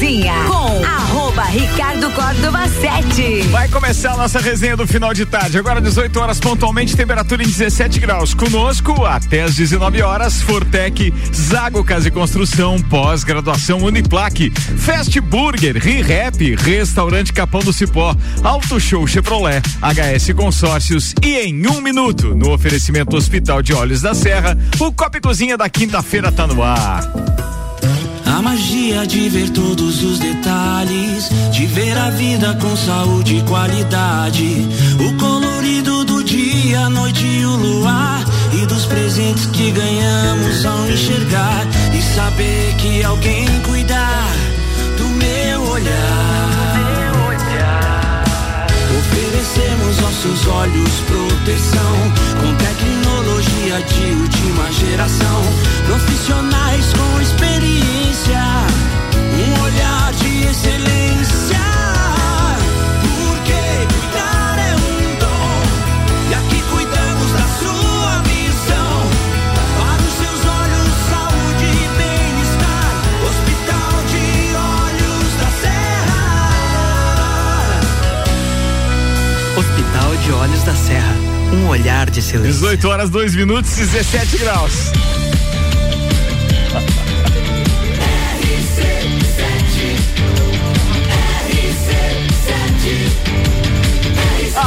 Cozinha com arroba Ricardo Córdova 7. Vai começar a nossa resenha do final de tarde. Agora 18 horas pontualmente, temperatura em 17 graus. Conosco até às 19 horas, Fortec, Zago Casa e Construção, pós-graduação Uniplaque, Fast Burger, ReRap, Restaurante Capão do Cipó, Auto Show Chevrolet, HS Consórcios e em um minuto, no oferecimento Hospital de Olhos da Serra, o Copa Cozinha da quinta-feira tá no ar. A magia de ver todos os detalhes, de ver a vida com saúde e qualidade. O colorido do dia, a noite e o luar. E dos presentes que ganhamos ao enxergar. E saber que alguém cuidar do meu olhar. Oferecemos nossos olhos proteção com tecnologia de última geração. Profissionais com experiência, um olhar de excelência. Porque cuidar é um dom e aqui cuidamos da sua visão. Para os seus olhos, saúde e bem-estar. Hospital de Olhos da Serra. Hospital de Olhos da Serra. Um olhar de silêncio. 18 horas, 2 minutos, 17 graus.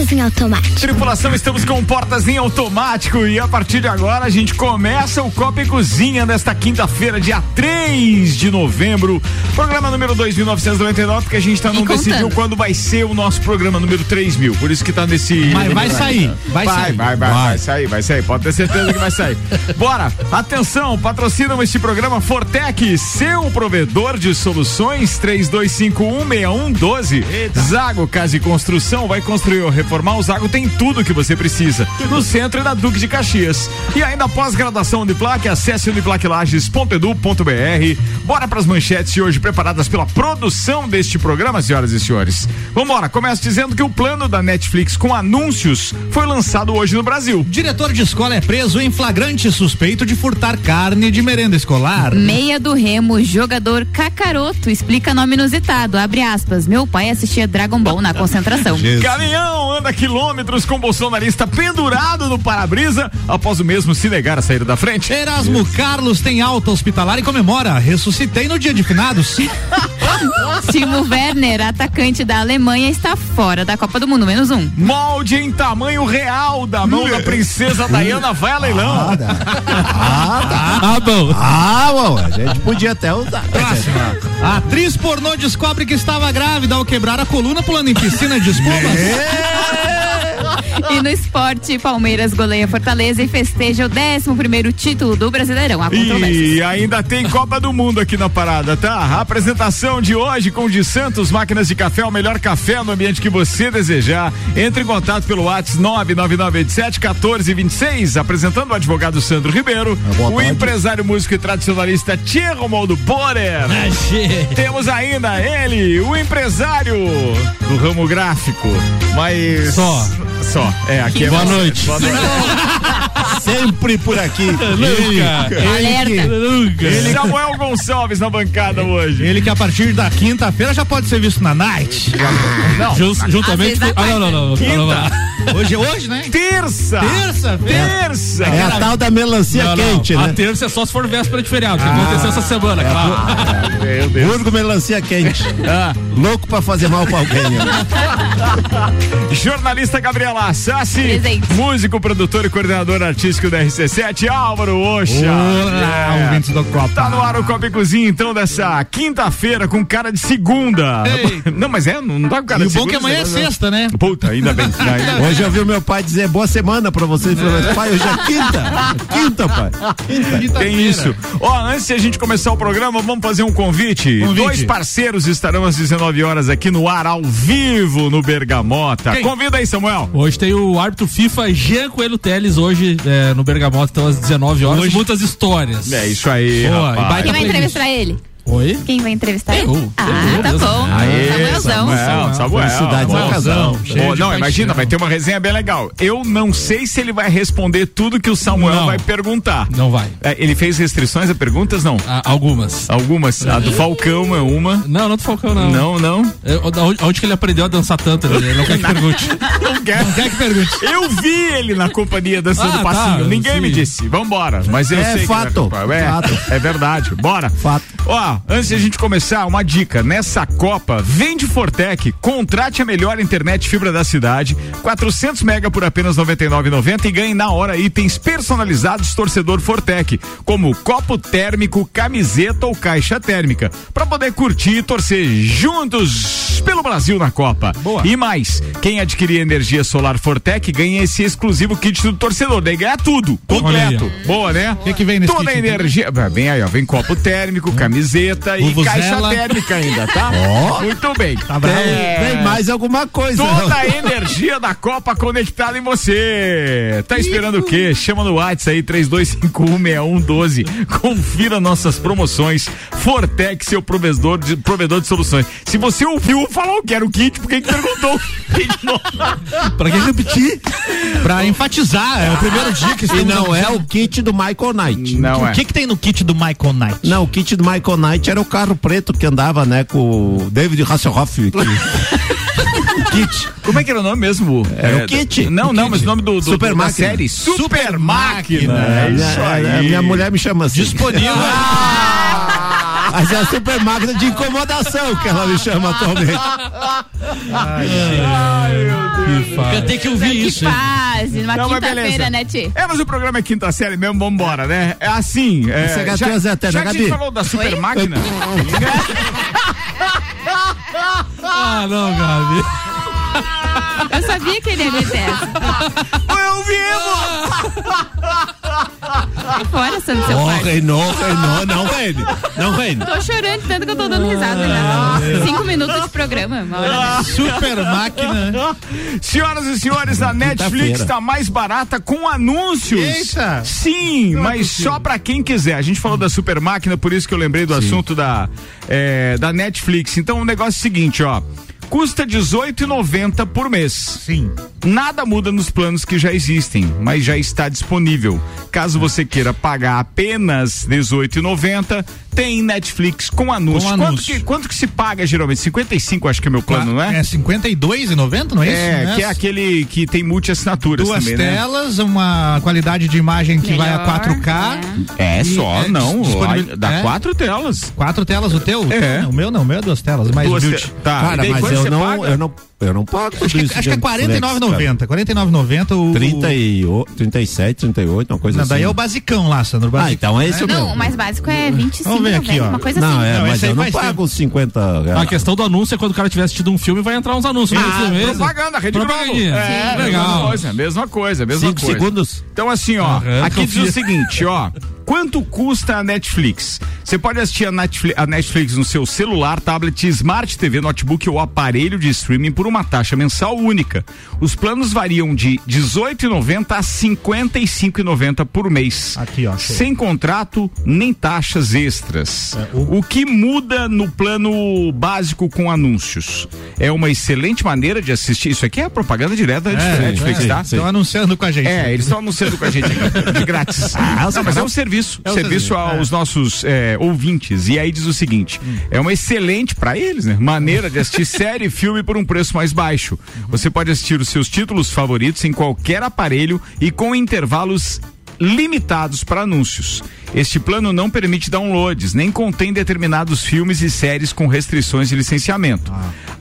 Portas em automático. Tripulação, estamos com portas em automático e a partir de agora a gente começa o Copa e Cozinha nesta quinta-feira, dia 3 de novembro. Programa número 2999, porque a gente ainda não decidiu quando vai ser o nosso programa número 3000. Por isso que tá nesse. Mas vai sair, vai Vai, sair. vai, vai, vai sair, vai sair. Pode ter certeza que vai sair. Bora! Atenção, patrocinam este programa Fortec, seu provedor de soluções 32516112. Zago Casa e Construção vai construir ou reformar. O Zago tem tudo que você precisa. No centro e na Duque de Caxias. E ainda pós-graduação Uniplaque, acesse uniplaquelages.edu.br. Bora pras manchetes de hoje preparadas pela produção deste programa, senhoras e senhores. Vambora, começa dizendo que o plano da Netflix com anúncios foi lançado hoje no Brasil. Diretor de escola é preso em flagrante suspeito de furtar carne de merenda escolar. Meia do Remo, jogador Cacaroto, explica nome inusitado, abre aspas, meu pai assistia Dragon Ball na concentração. Caminhão anda quilômetros com bolsonarista pendurado no para-brisa após o mesmo se negar a sair da frente. Erasmo Carlos tem alta hospitalar e comemora. Ressuscitei no dia de finados. Timo Werner, atacante da Alemanha, está fora da Copa do Mundo, menos um. Molde em tamanho real da mão da princesa Diana vai a leilão. Ah, bom. Ah, bom, a gente podia até usar. A atriz pornô descobre que estava grávida ao quebrar a coluna pulando em piscina de espumas. E no esporte, Palmeiras goleia Fortaleza e festeja o 11 primeiro título do Brasileirão. E ainda tem Copa do Mundo aqui na parada, tá? A apresentação de hoje com o de Santos, máquinas de café, o melhor café no ambiente que você desejar. Entre em contato pelo WhatsApp 99987-1426, apresentando o advogado Sandro Ribeiro, boa o tarde. empresário, músico e tradicionalista Tia Romualdo Borer. Temos ainda ele, o empresário do ramo gráfico, mas... Só. Só, é, aqui é Boa noite. Boa noite. Sempre por aqui. Alerta. Ele, Samuel Gonçalves na bancada hoje. Ele que a partir da quinta-feira já pode ser visto na night. Não, juntamente vezes com. Ah, não, não, não. não, não, não. Hoje é hoje, né? terça. Terça-feira. Terça. É a tal da melancia Não, não. quente, A né? terça é só se for véspera de feriado, que aconteceu essa semana, claro. Meu Deus. Burgo melancia quente. Ah, Louco pra fazer mal pra alguém. né? jornalista Gabriela Sassi, Presente. músico, produtor e coordenador artístico da RC7, Álvaro Oxa. Olá, É. ouvintes do Copa. Tá no ar o Copa e Cozinha, então, dessa quinta-feira com cara de segunda. Ei. Não, mas é, não dá com cara E de o bom segunda. que amanhã é você- sexta, né? Puta, ainda bem. Ainda- Hoje eu vi o meu pai dizer boa semana pra falei, pai, hoje é quinta. Quinta, pai. Tem isso. Ó, antes de a gente começar o programa, vamos fazer um convite. Convite. Dois parceiros estarão às 19 horas aqui no ar, ao vivo, no Bergamota. Quem? Convida aí, Samuel. Hoje tem o árbitro FIFA Jean Coelho Teles, hoje é, no Bergamota, então às 19 horas. Hoje. Muitas histórias. É isso aí, Boa, rapaz. e vai entrevistar ele? Oi? Quem vai entrevistar ele? Eu. Ah, Eu tá mesmo. bom. Aê, Samuelzão. Samuel, Samuel. Felicidades Cheio de não, imagina, vai ter uma resenha bem legal. Eu não sei se ele vai responder tudo que o Samuel Não. vai perguntar. Não vai. É, Ele fez restrições a perguntas? Não. Ah, algumas. Algumas. A do Falcão é uma. Não, não do Falcão, não. Não, não. É, onde, onde que ele aprendeu a dançar tanto? Ele não quer que pergunte. Não quer. Quer que pergunte? Eu vi ele na companhia dançando Ah, passinho. tá, Ninguém sim. me disse. Vambora. Mas eu É sei que fato, vai- é, fato. é verdade. Bora. Fato. Ó, antes de a gente começar, uma dica. Nessa Copa, vende Fortec, contrate a melhor internet fibra da cidade, 400 mega por apenas 99,90 e ganhe na hora itens personalizados torcedor Fortec, como copo térmico, camiseta ou caixa térmica, para poder curtir e torcer juntos pelo Brasil na Copa. Boa. E mais, quem adquirir energia solar Fortec ganha esse exclusivo kit do torcedor, daí ganha tudo, completo. Boa, né? que que vem nesse Toda a kit, então? energia, vem aí, ó, vem copo térmico, camiseta e Vuvuzela. caixa térmica ainda, tá? Muito bem. Tá bravo. É, Tem mais alguma coisa. Toda a energia da Copa conectada em você. Tá esperando o quê? Chama no WhatsApp aí, 32516112. Confira nossas promoções. Fortec, seu provedor de, provedor de soluções. Se você ouviu falar que era o kit, por que que perguntou? o? Pra que repetir? Pra enfatizar, é o primeiro dia que E não é o kit do Michael Knight. Não O é. que que tem no kit do Michael Knight? Não, o kit do Michael Knight era o carro preto que andava, né, com o David Hasselhoff. que- Kit. Como é que era o nome mesmo? Era É, o Kit. Não, O não, Kit. mas o nome do, do Super da Máquina. série. Super, Super Máquina. É minha, isso a minha mulher me chama assim. Disponível. Mas é a super máquina de incomodação que ela me chama atualmente. Que faz. Tem que ouvir Que isso. hein? fase, numa Não, mas quinta-feira, beleza. né, Ti? É, mas o programa é quinta série mesmo, vambora, né? É assim. É, Esse é já, Zé Terra, já que a gente falou da super Oi? máquina. Ah, não, Gabi. Eu sabia que ele ia meter essa. Eu vivo! Sai fora, Sandro, seu Oh, quarto. reinou, reinou, não reine. Não reine. Tô chorando tanto que eu tô dando risada ainda. Cinco minutos de programa, uma hora. Super máquina. Senhoras e senhores, a Netflix está mais barata com anúncios. Eita! Sim, mas só pra quem quiser. A gente falou da super máquina, por isso que eu lembrei do assunto da, é, da Netflix. Então o negócio é o seguinte, ó. Custa R$18,90 por mês. Sim. Nada muda nos planos que já existem, mas já está disponível. Caso você queira pagar apenas R$18,90, tem Netflix com anúncio. Com Quanto, anúncio. que, quanto que se paga geralmente? 55 acho que é meu plano, não é? É 52,90, não é, isso? É, Né? que é aquele que tem multi-assinaturas Duas também, né? telas, uma qualidade de imagem que vai a Melhor, 4K. É E só, é não. ai, Dá é? quatro telas. Quatro telas o teu? É. O meu não, o meu é duas telas, mais Duas te- Tá, Cara, mas quanto eu não, paga? eu não, eu não pago tudo Acho que, isso. acho que é de Netflix, cara. 49,90. 49,90 o. 30 e, o- 37, 38, uma coisa Não, assim. daí é o basicão lá, Sandro. o Ah, basicão. então é esse o Não, o mais básico é 25, Vamos ver aqui, ó. uma coisa Não, assim. é, Não, mas eu não pago os 50 reais. A questão do anúncio é quando o cara tiver assistido um filme vai entrar uns anúncios no filme. é isso? Propaganda, Rede Globo. É, Sim. mesma Legal. coisa, mesma coisa, mesma Cinco coisa. segundos? Então assim, ó, aqui diz confia. o seguinte, ó, quanto custa a Netflix? Você pode assistir a Netflix, a Netflix no seu celular, tablet, smart TV, notebook ou aparelho de streaming por uma taxa mensal única. Os planos variam de R$ 18,90 a R$ 55,90 por mês. Aqui, ó. Sem contrato nem taxas extras. o... que muda no plano básico com anúncios? É uma excelente maneira de assistir. Isso aqui é a propaganda direta da Netflix, é, tá? Estão anunciando com a gente. É, eles estão anunciando com a gente aqui, de grátis. Não, mas é um serviço. É um serviço serviço, aos nossos é, ouvintes. E aí diz o seguinte: é uma excelente, para eles, né? Maneira de assistir série e filme por um preço mais baixo. Você pode assistir os seus títulos favoritos em qualquer aparelho e com intervalos limitados para anúncios. Este plano não permite downloads, nem contém determinados filmes e séries com restrições de licenciamento.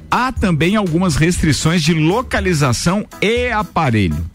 Há também algumas restrições de localização e aparelho.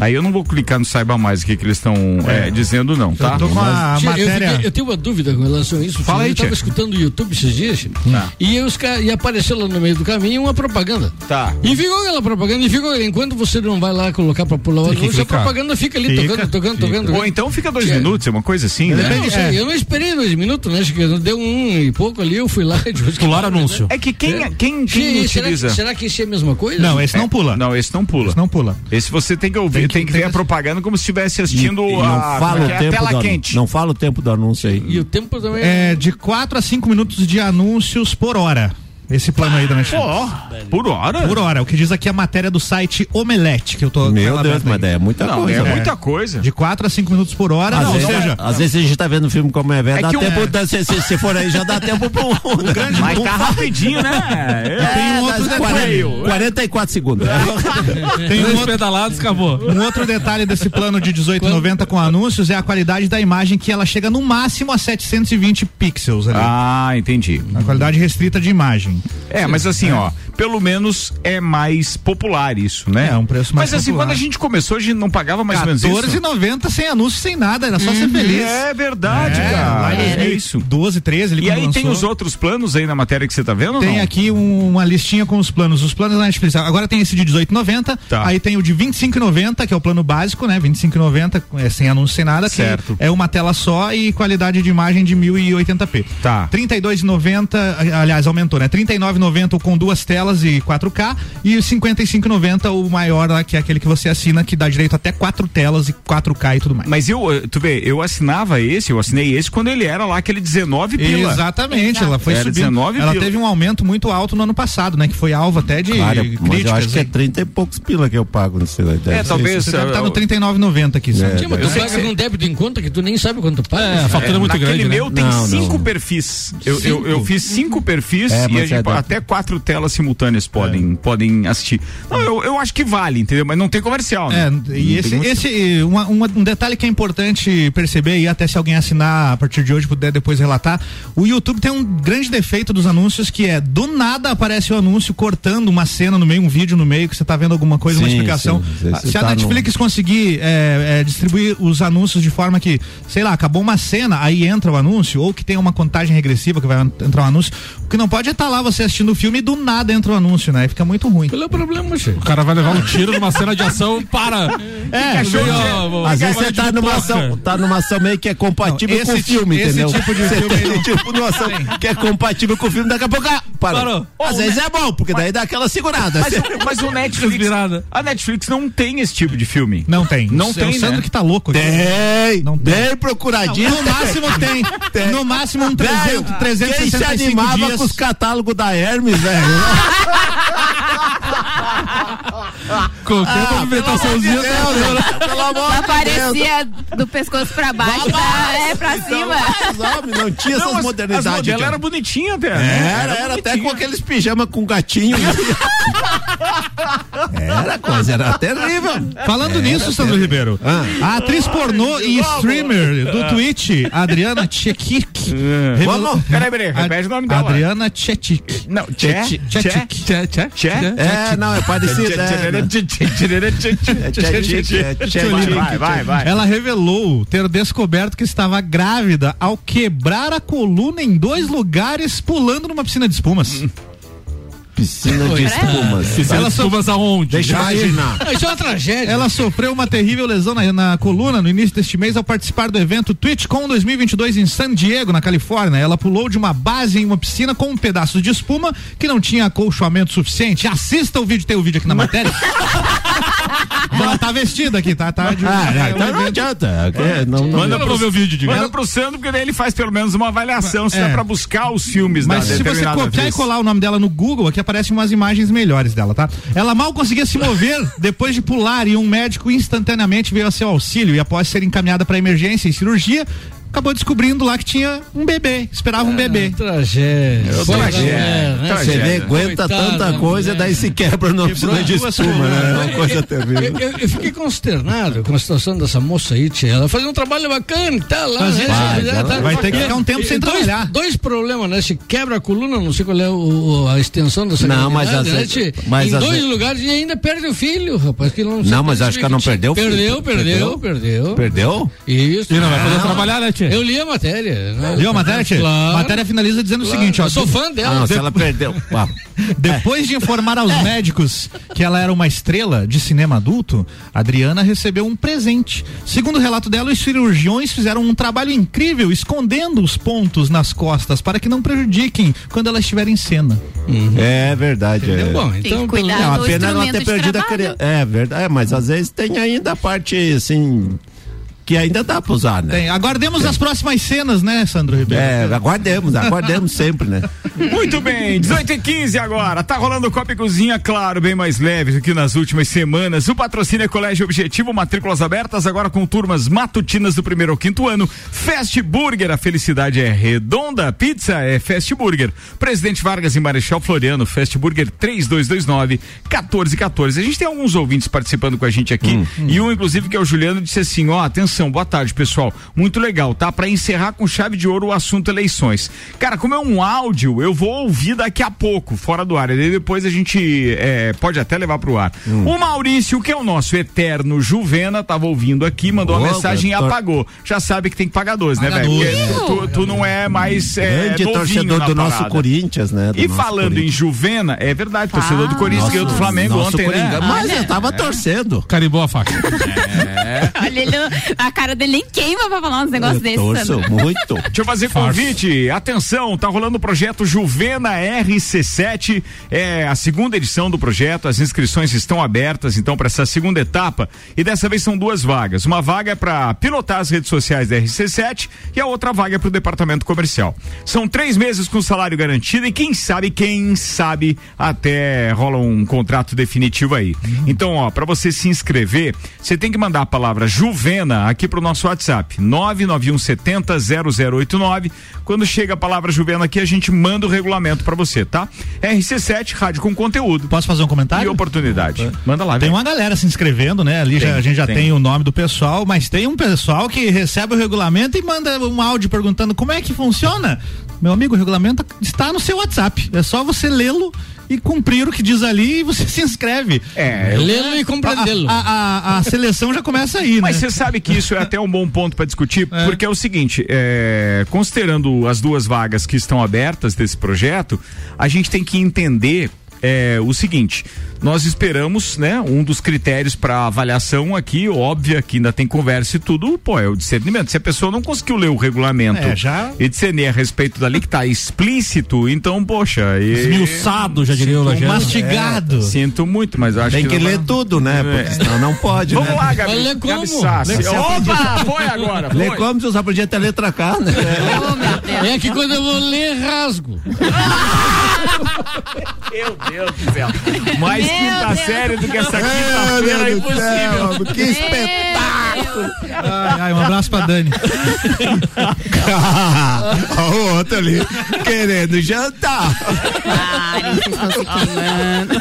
Aí eu não vou clicar no Saiba Mais o que, que eles estão é, dizendo, não, tá? Eu tô com a Tia, eu, matéria. fiquei- eu tenho uma dúvida com relação a isso. Fala aí, eu estava escutando o YouTube esses dias Tá. e, os, ca- e apareceu lá no meio do caminho uma propaganda. Tá. E ficou aquela propaganda, e ficou enquanto você não vai lá colocar pra pular o anúncio, a propaganda fica ali Fica, tocando, tocando, fica. tocando. Ou então fica dois Tia. minutos, é uma coisa assim, né? Não, sei, eu não esperei dois minutos, né? Acho que deu um e pouco ali, eu fui lá. Pular anúncio. É que quem, quem, quem Sim, será, utiliza. que- será que isso é a mesma coisa? Não, esse não pula. Não, esse não pula. Esse não pula. Esse você tem que ouvir, Tem tem que ver a propaganda como se estivesse assistindo E- e não a, fala é o que é? a tempo tela quente. Não fala o tempo do anúncio aí. E o tempo também. É de 4 a 5 minutos de anúncios por hora. Esse plano aí da Netflix. Pô, por hora? Por hora, o que diz aqui a matéria do site Omelete, que eu tô Meu Deus, mas é muita Não, coisa. é né? muita coisa. De 4 a 5 minutos por hora, Às, não, ou vezes, seja, às vezes a gente tá vendo um filme como é velho, É dá o- tempo, é. dá- se, se, se for aí, já dá tempo pra um. grande Mas tá rapidinho, né? Tem um outro detalhe. 40, 44 segundos. tem um Dois outro, pedalados, acabou. um outro detalhe desse plano de 18,90 com anúncios é a qualidade da imagem que ela chega no máximo a 720 pixels ali. Ah, entendi. A qualidade restrita de imagem. É, mas assim, ó, pelo menos é mais popular isso, né? É, um preço mais Mas assim, popular. quando a gente começou, a gente não pagava mais ou menos isso. 14,90 sem anúncio, sem nada, era só ser feliz. É verdade, É, cara. em É isso. 12, 13, ele E aí tem os outros planos aí na matéria que você tá vendo Tem aqui um- uma listinha com os planos. Os planos da Netflix. Agora tem esse de 18,90. Tá. Aí tem o de 25,90, que é o plano básico, né? 25,90, é, sem anúncio, sem nada. Certo. é uma tela só e qualidade de imagem de 1080p. Tá. 32,90, aliás, aumentou, né? 39,90 o com duas telas e 4K. E o 55,90 o maior lá, que é aquele que você assina, que dá direito até quatro telas e 4K e tudo mais. Mas eu, eh, tu vê, eu assinava esse, eu assinei esse quando ele era lá aquele 19 pila. Exatamente, ela foi Era subindo. 19 ela pila. teve um aumento muito alto no ano passado, né? Que foi alvo até de Claro, críticas. mas eu acho que é hein? 30 e poucos pila que eu pago, não sei. Deve É, talvez. Você deve estar eu- no 39,90 aqui, sabe? Sim, mas tu paga com débito em conta que tu nem sabe quanto paga. É, a fatura é, muito Naquele grande. meu né? tem Não, cinco não. perfis. Eu, eu, eu fiz cinco perfis É, e a gente, é da- até quatro telas simultâneas podem, podem assistir. Não, eu, eu acho que vale, entendeu? Mas não tem comercial, né? É, Não e tem esse, esse uma- uma- um detalhe que é importante perceber, e até se alguém assinar a partir de hoje puder depois relatar, o YouTube tem um grande defeito dos anúncios que é do nada aparece o anúncio cortando uma cena no meio, um vídeo no meio, que você tá vendo alguma coisa, uma Sim, explicação. sim. Se a tá Netflix conseguir é, é, distribuir os anúncios de forma que, sei lá, acabou uma cena, aí entra o anúncio, ou que tem uma contagem regressiva que vai entrar o anúncio, o que não pode é estar lá você assistindo o filme e do nada entra o anúncio, né? Aí fica muito ruim. Qual é o problema, che? O cara vai levar um tiro numa cena de ação, para! É, Meio, ó, Às vezes você tá numa, ação, tá numa ação meio que é compatível Não, com o esse filme, esse entendeu? tipo de Você filme tem não- tipo de uma ação que é compatível com o filme, daqui a pouco ah, parou. Parou. Às vezes é bom, porque daí dá aquela segurada. Mas, o- mas o Netflix. Virada. A Netflix não tem esse tipo de filme. Não tem. Não É tem, o Sandro né? que tá louco aqui. Tem, Não tem. bem procuradinho. No máximo tem. No máximo um 300, Velho, Quem se 365 animava dias. com os catálogos da Hermes, velho? Qualquer movimentaçãozinha. tá- Pelo amor de Deus. aparecia do pescoço pra baixo, tá, é pra cima. Não tinha Não, essas as- modernidades. As cara. eram bonitinhas até. né? Era, era até bonitinha. com aqueles pijamas com gatinho. era coisa, era terrível. Falando nisso, Sandro Ribeiro, a atriz pornô e streamer do Twitch, Adriana Tchekik. Vamos? Peraí, peraí, repete o nome dela. Adriana Tchekik. Não, Tchê? Tchê, tchê, Tchê? É, não, é parecido. é, né? É, Vai, vai, vai. Ela revelou ter descoberto que estava grávida ao quebrar a coluna em dois lugares pulando numa piscina de espumas. Piscina de espumas. Ela espumas aonde? Deixa eu imaginar. Isso é uma tragédia. Ela sofreu uma terrível lesão na, na coluna no início deste mês ao participar do evento TwitchCon 2022 em San Diego, na Califórnia. Ela pulou de uma base em uma piscina com um pedaço de espuma que não tinha acolchoamento suficiente. Assista o vídeo, tem o vídeo aqui na matéria. Ela tá vestida aqui, tá? tá de- Ah, é, não, então não adianta. ok? Não, não, Manda pro, o vídeo, diga. manda pro Sandro, porque daí ele faz pelo menos uma avaliação se É. dá pra buscar os filmes Mas da se você copiar vez. e colar o nome dela no Google, aqui aparecem umas imagens melhores dela, tá? Ela mal conseguia se mover depois de pular e um médico instantaneamente veio a seu auxílio e após ser encaminhada para emergência e cirurgia, acabou descobrindo lá que tinha um bebê, esperava um bebê. Tragédia. Eu tragédia, mulher, né? tragédia. Você vê, aguenta Coitada tanta da coisa, mulher. daí se quebra Quebrou piscina de espuma, né? É uma coisa terrível. Eu, eu- eu fiquei consternado com a situação dessa moça aí, tia. Ela fazia um trabalho bacana e tal. Lá, Fazia, né? faz, Já ela vai ter que ficar um tempo sem dois, trabalhar. Dois problemas, né? Se quebra a coluna, não sei qual é o- a extensão dessa Não, mas às né, vezes- tia? mas Em dois vezes- lugares e ainda perde o filho, rapaz. Que não, Não, mas acho que ela não perdeu o filho. Perdeu, perdeu, perdeu. Perdeu? Isso. E não vai poder trabalhar, né, Tchê? Eu li a matéria. né? Viu a matéria, Tchê? Claro. A matéria finaliza dizendo Claro. o seguinte, ó. Eu sou fã dela. Não, se ela perdeu. Depois de informar aos médicos que ela era uma estrela de cinema adulto, Adriana recebeu um presente. Segundo o relato dela, os cirurgiões fizeram um trabalho incrível escondendo os pontos nas costas para que não prejudiquem quando ela estiver em cena. É verdade. É. Bom, Tem então. que cuidar pelo- Não, a do pena é não instrumento ter perdido a criança. É verdade, é, mas às vezes tem ainda a parte assim. Que ainda dá pra usar, né? Tem, aguardemos as próximas cenas, né, Sandro Ribeiro? É, aguardemos, aguardemos sempre, né? Muito bem, 18 e 15 agora. Tá rolando Copa e Cozinha, claro, bem mais leve do que nas últimas semanas. O patrocínio é Colégio Objetivo, matrículas abertas agora com turmas matutinas do primeiro ao quinto ano. Fast Burger, a felicidade é redonda. Pizza é Fast Burger. Presidente Vargas e Marechal Floriano, Fast Burger 3229 1414. A gente tem alguns ouvintes participando com a gente aqui e um, inclusive, que é o Juliano, disse assim: ó, atenção, boa tarde, pessoal. Muito legal, tá? Pra encerrar com chave de ouro o assunto eleições. Cara, como é um áudio, eu vou ouvir daqui a pouco, fora do ar. E depois a gente é, pode até levar pro ar. O Maurício, que é o nosso eterno Juvena, tava ouvindo aqui, mandou uma Ô, mensagem e tor- apagou. Já sabe que tem que pagar 12, né, velho? 12. Porque Tu, tu não é mais é, Grande torcedor do nosso. Corinthians, né? Do E falando em. Juvena, é verdade, torcedor do Corinthians ganhou do Flamengo ontem, Coringa. né? Mas eu tava torcendo. Carimbou a faca. Olha, ele, não- a cara dele nem queima pra falar uns negócios desses. torço muito. Deixa eu fazer convite. Atenção, tá rolando o projeto Juvena RC7. É a segunda edição do projeto. As inscrições estão abertas, então, para essa segunda etapa. E dessa vez são duas vagas. Uma vaga é para pilotar as redes sociais da RC7 e a outra vaga é para o departamento comercial. São três meses com salário garantido e quem sabe, quem sabe, até rola um contrato definitivo aí. Então, ó, para você se inscrever, você tem que mandar a palavra Juvena aqui pro nosso WhatsApp, 99170 0089. Quando chega a palavra Juvena aqui, a gente manda o regulamento para você, tá? RC7, rádio com conteúdo Posso fazer um e comentário? oportunidade. Manda lá, Tem vem. uma galera se inscrevendo, né? Ali já, Tem, a gente já tem. tem. o nome do pessoal, mas tem um pessoal que recebe o regulamento e manda um áudio perguntando como é que funciona. Meu amigo, o regulamento está no seu WhatsApp. É só você lê-lo e cumprir o que diz ali e você se inscreve. É, Lê-lo e compreendê-lo. A, a- a- a seleção já começa aí, Mas né? você sabe que isso é até um bom ponto para discutir, porque é o seguinte, é, considerando as duas vagas que estão abertas desse projeto, a gente tem que entender é, o seguinte, nós esperamos, né, um dos critérios para avaliação aqui, óbvia, que ainda tem conversa e tudo, pô, é o discernimento. Se a pessoa não conseguiu ler o regulamento É, já- e discernir a respeito dali que tá explícito, então, poxa, e- Esmiuçado, já diria o Lajano. Mastigado. Sinto muito, mas eu acho Tem que não ler vai- tudo, né? Porque senão não pode, Vamos né? lá, Gabi. Lê Gabi como? Sassi. Lê- Opa, foi agora. Lê foi. como se só podia ter letra K, né? Deus. É que quando eu vou ler, rasgo. Meu Deus do céu. Mais Meu quinta Deus. série do que essa quinta-feira é impossível. que espetáculo! Ai, ai, um abraço pra Dani. Olha o outro ali, querendo jantar. Ai, vocês estão se queimando.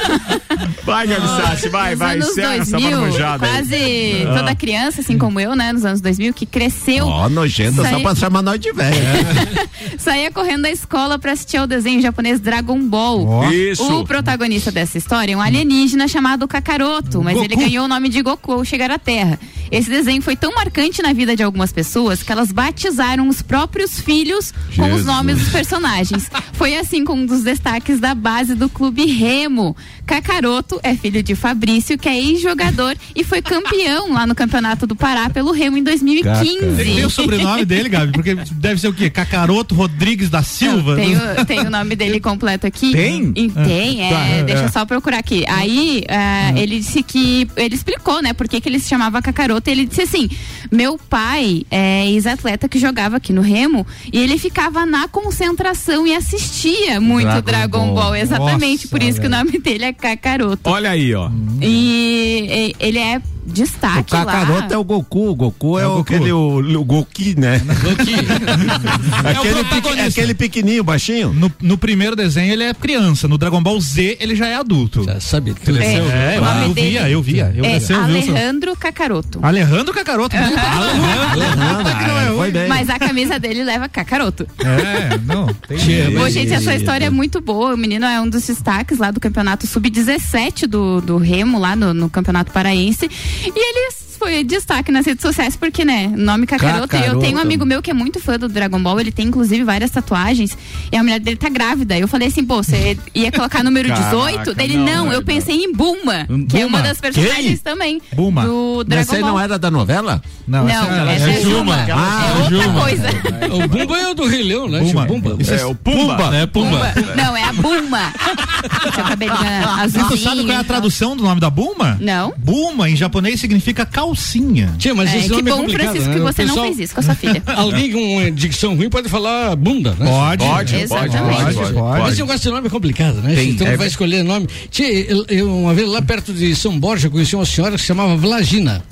Vai, Gabi Sassi, vai, Nos vai. Encerra essa 2000, barbujada aí. quase toda criança, assim como eu, né, nos anos 2000, que cresceu, Ó, nojenta só Sai- pra chamar nós de velho. saía correndo da escola pra assistir ao desenho japonês Dragon Ball. Isso. O protagonista dessa história é um alienígena chamado Kakaroto, mas Goku. ele ganhou o nome de Goku ao chegar à Terra. Esse desenho foi tão marcante na vida de algumas pessoas que elas batizaram os próprios filhos com os Jesus. nomes dos personagens. Foi assim com um dos destaques da base do clube Remo. Kakaroto é filho de Fabrício, que é ex-jogador e foi campeão lá no Campeonato do Pará pelo Remo em Tem, tem o 2015. sobrenome dele, Gabi, porque deve ser o quê? Cacaroto Rodrigues da Silva? Tem o, tem o nome dele completo aqui. Tem? E Tem, é. Tá, é, deixa é. eu só procurar aqui. Aí, é, ele disse que. Ele explicou, né, por que, que ele se chamava Cacaroto. Ele disse assim: meu pai é ex-atleta que jogava aqui no Remo e ele ficava na concentração e assistia muito Dragon Dragon, Ball. Ball. Exatamente. Nossa, por isso que o velho. nome dele é Cacaroto. Olha aí, ó. E, e- ele é destaque lá. Kakaroto é o Goku, o Goku é, É o o, Goku. aquele, o, o Goki, né? aquele, pequ- protagonista. aquele pequenininho, baixinho. No, no primeiro desenho ele é criança, no Dragon Ball Z ele já é adulto. Já sabe tudo. É, É, o eu dele via, eu via. Eu é cresceu, viu, seu- Alejandro Cacaroto. Alejandro Cacaroto. né? Alejandro. Bem. Mas a camisa dele leva Cacaroto. É, não. Tem Bom, gente, essa história é muito boa. O menino é um dos destaques lá do campeonato sub-17 do, do Remo, lá no, no campeonato paraense. E ele foi destaque nas redes sociais, porque, né, nome Kakaroto. E eu tenho um amigo meu que é muito fã do Dragon Ball, ele tem inclusive várias tatuagens, e a mulher dele tá grávida. Eu falei assim, pô, você ia colocar número Caraca, 18? Dele, não, não, eu Edna. pensei em Buma, que é uma Buma? das personagens Quem? também. Buma. Do Dragon Essa aí Ball. não era da novela? Não, Não, essa essa é Juma. Ah, é outra Juma. coisa. O Bumba é o do Rei Leão, né? Buma. Bumba. Isso É o Pumba. É, Pumba. Não, é a Buma. Seu cabelinho E azulzinho. tu sabe qual é a tradução do nome da Buma? Não. Buma, em japonês, significa calcinha. Tia, mas É, esse que nome é bom, complicado, Francisco, né? que você não pessoal- fez isso com a sua filha. Alguém com uma dicção ruim pode falar bunda, né? Pode. Pode, pode, Exatamente. pode, Pode, pode. Mas esse negócio de nome é complicado, né? Tem, então é- vai escolher nome. Tia, eu, eu, uma vez lá perto de São Borja conheci uma senhora que se chamava Vlagina.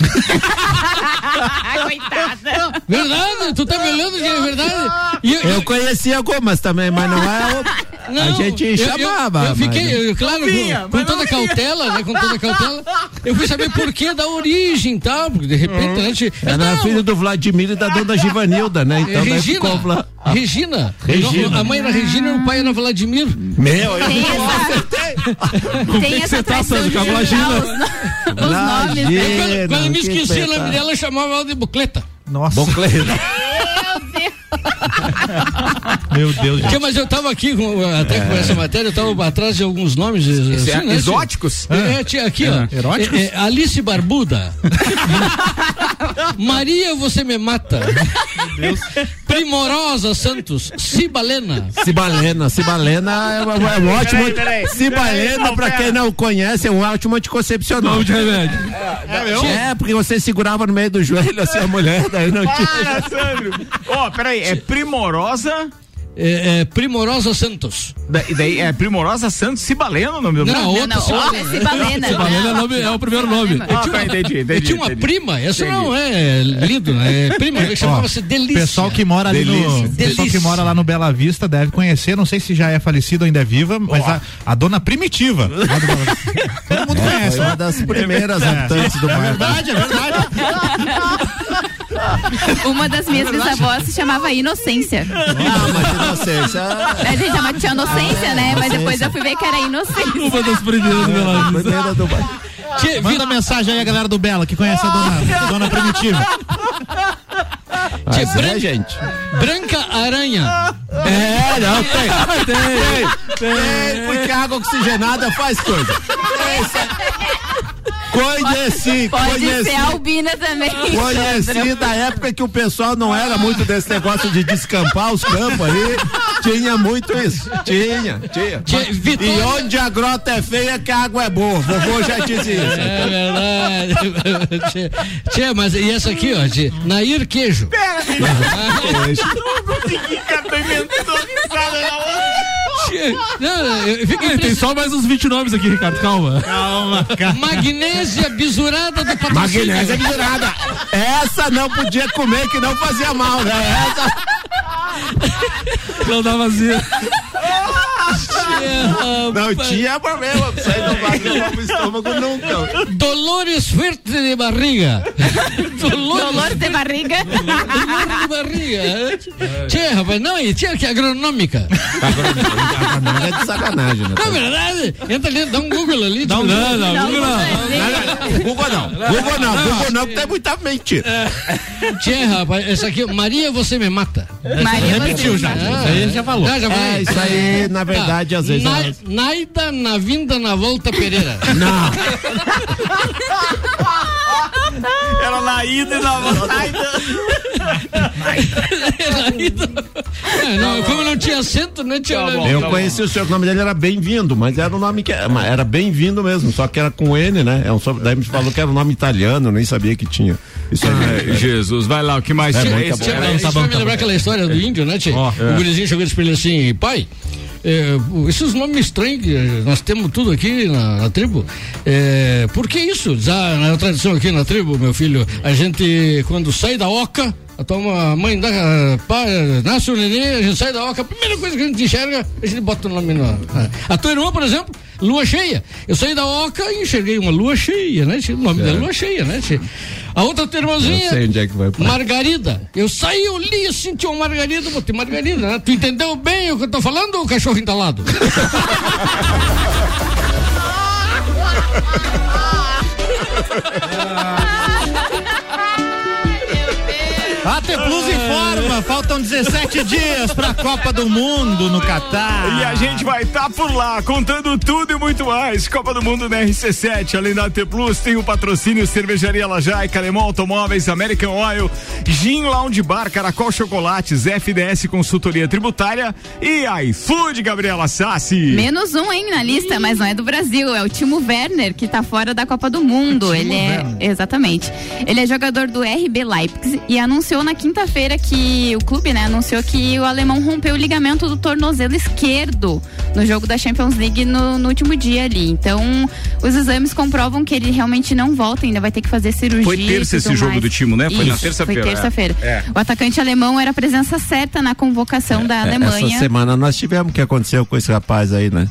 Coitada. Verdade? Tu tá me olhando é verdade? E eu, Eu conheci algumas também, mas não é. Não, a gente eu- eu- chamava. Eu, fiquei, mas- eu, claro, com, com toda cautela, né? Com toda cautela, eu fui saber por que da origem e tal, porque de repente a gente. Era Não, filho do Vladimir e da dona Givanilda, né? Então daí Regina. ficou Vla... Regina. Regina. A mãe era Regina e o pai era Vladimir. Meu, eu Tem essa, tem essa tá, de com a juntar os, no- os nomes. né? Quando, me que esqueci o nome dela, eu chamava ela de Bucleta. Nossa, Bocleiro. Meu Deus. Porque, mas eu tava aqui com, até com essa matéria, eu tava atrás de alguns nomes. Isso é assim, né, exóticos? tia? É, tia, aqui, ó. Eróticos? É, é, Alice Barbuda. Maria, você me mata. Primorosa Santos. Cibalena. Cibalena, Cibalena é, um- é um ótimo. Peraí, peraí. Cibalena, pra quem não conhece, é um ótimo anticoncepcional. De remédio. É, porque você segurava no meio do joelho assim a mulher, daí não tinha. Sandro. Ó, peraí, é Primorosa. É, é, Primorosa Santos. da- E daí é Primorosa Santos Cibalena o nome do Não, outra Não, outra é Cibalena. Cibalena é nome- é o primeiro nome. Ah, tá, entendi, entendi. Eu tinha uma entendi. prima, essa Entendi. não é lindo, né? É prima, chamava-se Delícia. Pessoal que mora ali no, Delícia. pessoal que Delícia. mora lá no Bela Vista deve conhecer, não sei se já é falecido ou ainda é viva, mas a, a dona Primitiva. Todo mundo conhece. Foi uma das primeiras habitantes do É bairro. verdade, é verdade. Uma das minhas bisavós se chamava Inocência. Ah, mas inocência. A gente chama tinha inocência, né? Mas depois eu fui ver que era inocência. Uma das primeiras Bela Vista. Primeira do bairro. Tia, Manda mensagem aí a galera do Bela que conhece a dona, a dona Primitiva. Mas é, Bran- gente. Branca Aranha. É, não, tem. Tem, tem. Porque a água oxigenada faz coisa. Conheci, Pode conheci. ser albina também. Conheci da época que o pessoal não era muito desse negócio de descampar os campos aí. Tinha muito isso. Tinha, tinha. Vitória. E onde a grota é feia, que a água é boa. Vovô já dizia isso. É verdade. tia, tia, mas e essa aqui, ó, tia, Nair Queijo. consegui, cara, tô inventando risada na hora. Tem só mais uns 20 nomes aqui, Ricardo, calma. Calma, cara. Magnésia bisurada do patrocínio. Magnésia minerada. Essa não podia comer que não fazia mal, né? Essa. Não dá vazio. Não tinha problema. Isso aí não fazia mal pro estômago nunca. Dolores Fuerte de barriga. Dolores Dolor de barriga. Dolor de barriga. Tia, rapaz, não, e tia que é agronômica. Não é de sacanagem, né? Não é verdade? Entra ali, dá um Google ali. Não, não, não, Google não é. Google não. Google não. Google não, que tem muita mentira. Tia, rapaz, essa aqui, Maria, você me mata. Maria, Repetiu já. Isso aí ele já falou. É, isso aí, na verdade, às vezes. Na- Naida na vinda na volta Pereira. Não. Era na ida e na volta. Naida. É, não, como não tinha acento, né, tia? Tá bom. Eu Tá conheci o senhor, o nome dele era Bem-vindo, mas era o nome que mas era Bem-vindo mesmo, só que era com N, né? É um, sobre- daí me falou que era um nome italiano, nem sabia que tinha. Isso aí. Ai, Jesus, vai lá, o que mais É tinha? Esse- bom. Era vai me lembrar aquela história do índio, né, tia? Ó, o gurizinho chegou e disse pra ele assim, pai, é, esses nomes estranhos que nós temos tudo aqui na, na tribo, é, por que isso? Ah, na tradição aqui na tribo, meu filho, a gente, quando sai da oca, a tua mãe dá, pá, nasce o neném, a gente sai da oca, a primeira coisa que a gente enxerga, a gente bota o nome na. A tua irmã, por exemplo, lua cheia. Eu saí da oca e enxerguei uma lua cheia, né? O nome dela é lua cheia, né? A outra tua irmãzinha. Eu sei onde é que vai parar. Margarida. Eu saí, eu li, eu senti uma Margarida, botei Margarida, né? Tu entendeu bem o que eu tô falando, o cachorro entalado? AT Plus informa, faltam 17 dias pra Copa do Mundo no Catar. E a gente vai estar por lá, contando tudo e muito mais. Copa do Mundo na RC7, além da AT Plus, tem o patrocínio Cervejaria Lajaica, Alemão Automóveis, American Oil, Gin Lounge Bar, Caracol Chocolates, FDS Consultoria Tributária e iFood, Gabriela Sassi. Menos um, hein, na lista, mas não é do Brasil. É o Timo Werner, que tá fora da Copa do Mundo. Ele é. Exatamente. Ele é jogador do RB Leipzig e anunciou na quinta-feira que o clube, né, anunciou que o alemão rompeu o ligamento do tornozelo esquerdo no jogo da Champions League no, no último dia ali. Então, os exames comprovam que ele realmente não volta, ainda vai ter que fazer cirurgia. Foi terça esse jogo mais. do Timo, né? Foi na Isso, terça-feira, Foi é. terça-feira. É. O atacante alemão era a presença certa na convocação da É, Alemanha. Essa semana nós tivemos o que aconteceu com esse rapaz aí, né?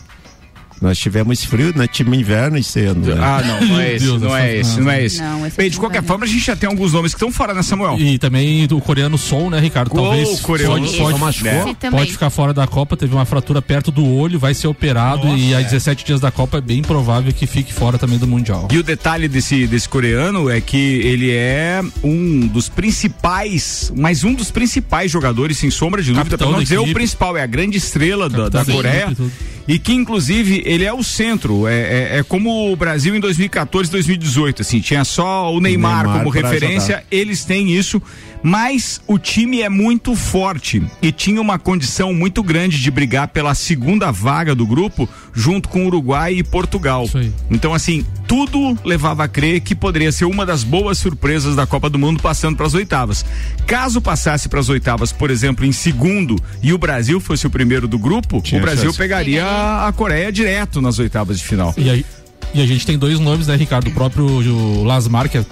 Nós tivemos frio, né? Time inverno esse ano. Né? Ah, não, não é esse, Deus, não é esse, não é esse. Não, esse Bem, é de qualquer forma, a gente já tem alguns nomes que estão fora, né, Samuel? E também o coreano Sol, né, Ricardo? Uou, Talvez o coreano pode, pode, né, também. pode ficar fora da Copa, teve uma fratura perto do olho, vai ser operado e a 17 dias da Copa é bem provável que fique fora também do Mundial. E o detalhe desse, desse coreano é que ele é um dos principais, mas um dos principais jogadores, sem sombra de dúvida, Capitão pra não dizer o principal, é a grande estrela da, Capitão da da Coreia. equipe e. E que, inclusive, ele é o centro. É, é, é como o Brasil em 2014, 2018. Assim, tinha só o Neymar, Neymar como referência. Eles têm isso. Mas o time é muito forte e tinha uma condição muito grande de brigar pela segunda vaga do grupo, junto com Uruguai e Portugal. Isso aí. Então, assim, tudo levava a crer que poderia ser uma das boas surpresas da Copa do Mundo passando para as oitavas. Caso passasse para as oitavas, por exemplo, em segundo e o Brasil fosse o primeiro do grupo, Tinha o Brasil chance. pegaria a Coreia direto nas oitavas de final. E a, e a gente tem dois nomes, né, Ricardo? O próprio Lasmar, que é,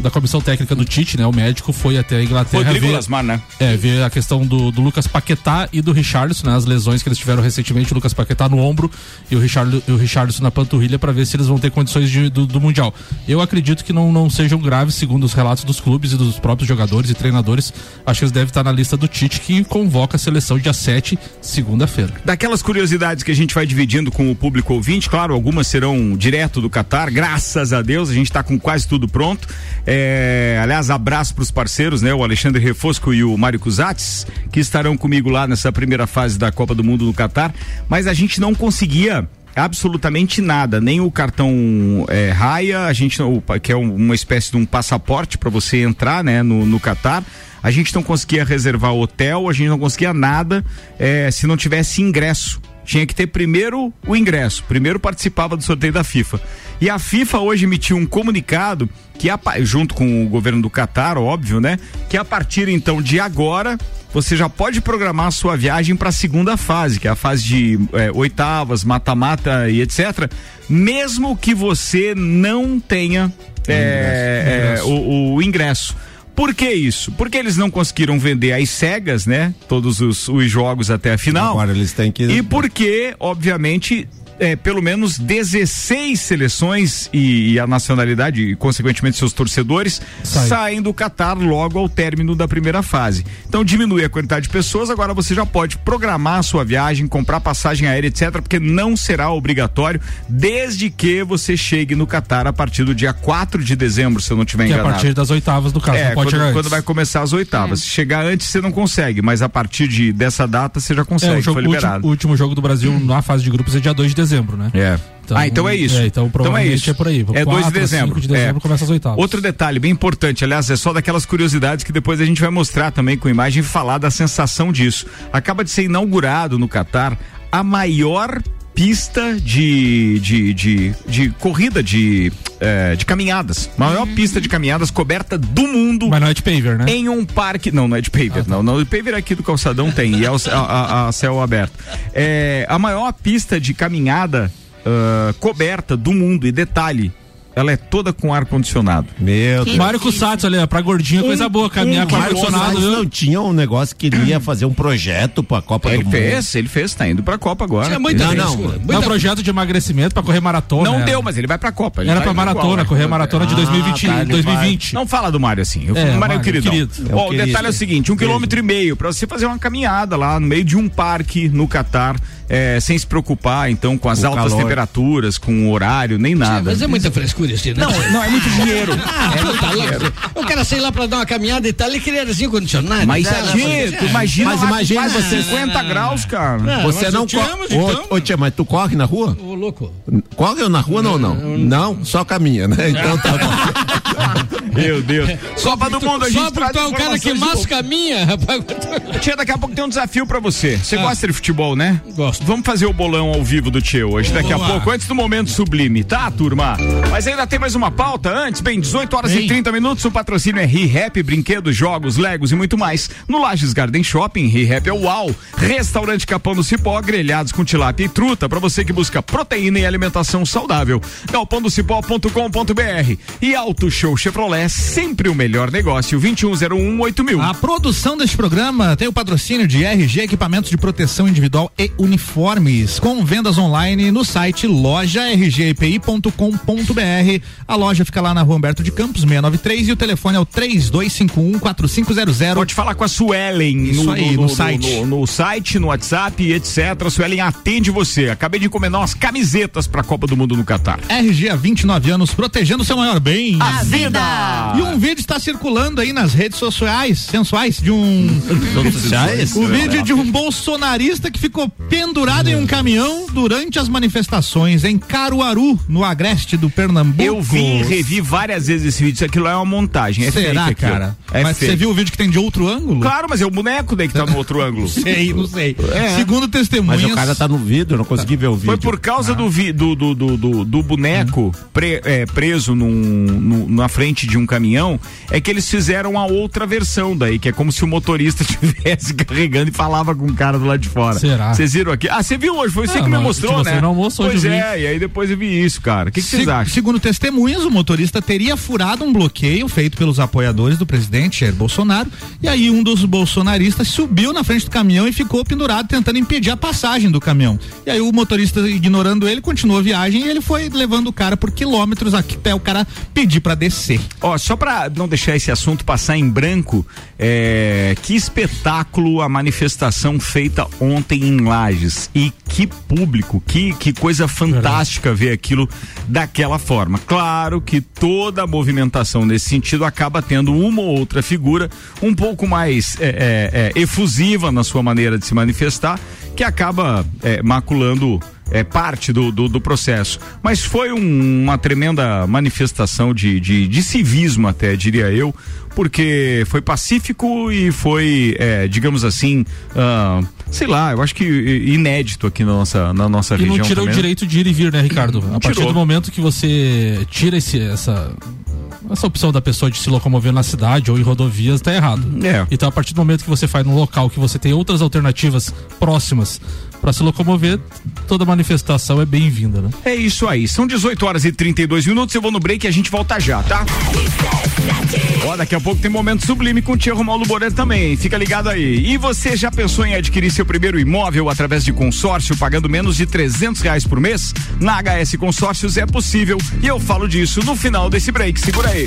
da comissão técnica do Tite, né? O médico foi até a Inglaterra Rodrigo ver, Lasmar, né? é, ver a questão do, do Lucas Paquetá e do Richarlison, né? As lesões que eles tiveram recentemente, o Lucas Paquetá no ombro e o, e o Richarlison na panturrilha para ver se eles vão ter condições de- do, do Mundial. Eu acredito que não, não sejam graves, segundo os relatos dos clubes e dos próprios jogadores e treinadores. Acho que eles devem estar na lista do Tite, que convoca a seleção dia 7, segunda-feira. Daquelas curiosidades que a gente vai dividindo com o público ouvinte, claro, algumas serão direto do Catar, graças a Deus, a gente está com quase tudo pronto. É, aliás, abraço para os parceiros, né? O Alexandre Refosco e o Mário Cusatz, que estarão comigo lá nessa primeira fase da Copa do Mundo no Catar, mas a gente não conseguia absolutamente nada, nem o cartão é, raia, a gente que é um- uma espécie de um passaporte para você entrar, né, no, no Catar. A gente não conseguia reservar hotel, a gente não conseguia nada é, se não tivesse ingresso. Tinha que ter primeiro o ingresso, primeiro participava do sorteio da FIFA. E a FIFA hoje emitiu um comunicado que, junto com o governo do Catar, óbvio, né? Que a partir então de agora você já pode programar a sua viagem para a segunda fase, que é a fase de é, oitavas, mata-mata e etc. Mesmo que você não tenha é, é, o, o ingresso. Por que isso? Porque eles não conseguiram vender às cegas, né? Todos os, os jogos até a final. Agora eles têm que. E porque, obviamente, é, pelo menos 16 seleções e, e a nacionalidade, e consequentemente seus torcedores, Sai. saem do Catar logo ao término da primeira fase. Então diminui a quantidade de pessoas, agora você já pode programar a sua viagem, comprar passagem aérea, etc., porque não será obrigatório, desde que você chegue no Catar a partir do dia 4 de dezembro, se eu não estiver Que é a partir das oitavas do caso, É, não pode quando, quando vai começar as oitavas. Se chegar antes, você não consegue, mas a partir de, dessa data você já É, consegue, o, jogo, foi o último, liberado. o último jogo do Brasil na fase de grupos é dia 2 de dezembro, né? É. ah, então é isso. É, então provavelmente isso. é por aí. É 2 de 4 a 5 dezembro. de dezembro é. começa as oitavas. Outro detalhe bem importante, aliás, é só daquelas curiosidades que depois a gente vai mostrar também com imagem e falar da sensação disso. Acaba de ser inaugurado no Catar a maior pista de, de, de, de corrida de, eh, de caminhadas. Maior pista de caminhadas coberta do mundo. Mas não é de paver, né? Em um parque. Não, não é de paver, não. não. O paver aqui do calçadão tem, e é o, a, a- a céu aberto. É a maior pista de caminhada ah, coberta do mundo. E detalhe, ela é toda com ar-condicionado. Meu Deus. Mário ali, ó, pra gordinho, coisa boa, caminhar com Gonçalves viu? não tinha um negócio que ele ia fazer um projeto pra Copa Ele do fez, ele fez, tá indo pra Copa agora. Tinha muita Não, não. frescura, É um muita- projeto de emagrecimento pra correr maratona. Não era. deu, mas ele vai pra Copa. ele Era vai pra maratona, né? correr a maratona de Ah, 2020. tá, ele 2020. Não fala do Mário assim. O É, Mário é Mário, queridão. querido. É o querido. detalhe é o seguinte: um quilômetro e meio pra você fazer uma caminhada lá no meio de um parque no Catar. É, sem se preocupar, então, com as O altas calor. temperaturas, com o horário, nem nada. Mas é muita frescura isso, né? Não, não, é muito dinheiro. Ah, É muito tá dinheiro. O cara sei lá pra dar uma caminhada e tal, ele queria assim condicionado. Mas, tu imagina, Mas lá imagina quase você- 50 graus, cara. Não, Você não corre. então. Ô, ô, tia, mas tu corre na rua? Ô, louco. Corre na rua não, não? Não, só caminha, né? Então tá bom. Meu Deus. Copa do Mundo, a gente Só porque é um cara que informações de masca a minha, rapaz. Tia, daqui a pouco tem um desafio pra você. Você Ah. gosta de futebol, né? Gosto. Vamos fazer o bolão ao vivo do Tio hoje, daqui a pouco, antes do momento sublime, tá, turma? Mas ainda tem mais uma pauta antes, bem, 18 horas e Ei. 30 minutos, o patrocínio é ReHap, brinquedos, jogos, legos e muito mais. No Lages Garden Shopping, ReHap é o UAU. Restaurante Capão do Cipó, grelhados com tilápia e truta, pra você que busca proteína e alimentação saudável. galpondocipó.com.br e Auto Show Chevrolet, sempre o melhor negócio, 2101 8000. A produção deste programa tem o patrocínio de RG Equipamentos de Proteção Individual e Uniformes, com vendas online no site lojargepi.com.br. A loja fica lá na rua Humberto de Campos, 693, e o telefone é o 3251-4500. Pode falar com a Suelen Isso aí, no site. No, no site, no WhatsApp, etc. A Suelen atende você. Acabei de encomendar umas camisetas pra Copa do Mundo no Catar. RG há 29 anos, protegendo o seu maior bem. A vida! E um vídeo está circulando aí nas redes sociais, sensuais, de um. Sociais? O vídeo de um bolsonarista que ficou pendurado em um caminhão durante as manifestações em Caruaru, no agreste do Pernambuco. Eu vi e revi várias vezes esse vídeo. Isso aquilo é uma montagem. É Será, fake cara? É Mas fake. você viu o vídeo que tem de outro ângulo? Claro, mas é o boneco daí que tá no outro ângulo. Sei, não sei. É. Segundo Mas testemunhas. o cara tá no vídeo, eu não consegui ver o vídeo. Foi por causa do, vi- do, do, do, do- do boneco pre- é, preso num, num- na frente de um caminhão, é que eles fizeram a outra versão daí, que é como se o motorista estivesse carregando e falava com o cara do lado de fora. Será? Vocês viram aqui? Ah, você viu hoje? Foi você Ah, que me não, mostrou, né? você no almoço hoje pois eu vi. é, e aí depois eu vi isso, cara. O que que vocês acham? Segundo testemunhas, o motorista teria furado um bloqueio feito pelos apoiadores do presidente Jair Bolsonaro. E aí um dos bolsonaristas subiu na frente do caminhão e ficou pendurado tentando impedir a passagem do caminhão. E aí o motorista, ignorando ele, continuou a viagem e ele foi levando o cara por quilômetros aqui até o cara pedir pra descer. Ó, só pra não deixar esse assunto passar em branco, é, que espetáculo a manifestação feita ontem em Lages. E que público, que, que coisa fantástica ver aquilo daquela forma. Claro que toda a movimentação nesse sentido acaba tendo uma ou outra figura um pouco mais é, é, é, efusiva na sua maneira de se manifestar, que acaba é, maculando é parte do, do, do processo. Mas foi um- uma tremenda manifestação de, de, de civismo, até diria eu, porque foi pacífico e foi, é, digamos assim, ah, sei lá, eu acho que inédito aqui na nossa, na nossa E região. não tira o também. direito de ir e vir, né, Ricardo? A partir Tirou. do momento que você tira esse, essa, essa opção da pessoa de se locomover na cidade ou em rodovias, tá errado. É. Então, a partir do momento que você faz num local que você tem outras alternativas próximas para se locomover, toda manifestação é bem-vinda, né? É isso aí, são 18 horas e 32 minutos, eu vou no break e a gente volta já, tá? Ó, daqui a pouco tem momento sublime com o Tia Romualdo Boreto também, fica ligado aí. E você já pensou em adquirir seu primeiro imóvel através de consórcio, pagando menos de 300 reais por mês? Na HS Consórcios é possível e eu falo disso no final desse break, segura aí.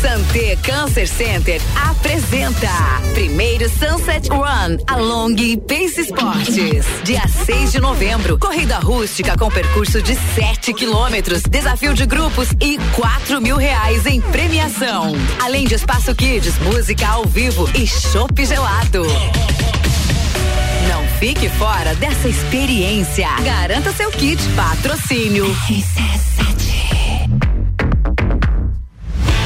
Santé Cancer Center apresenta primeiro Sunset Run Along Pace Esportes. Dia 6 de novembro. Corrida rústica com percurso de 7 quilômetros, desafio de grupos e 4 mil reais em premiação. Além de espaço kids, música ao vivo e chopp gelado. Não fique fora dessa experiência. Garanta seu kit. Patrocínio. RC7.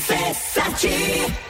RC7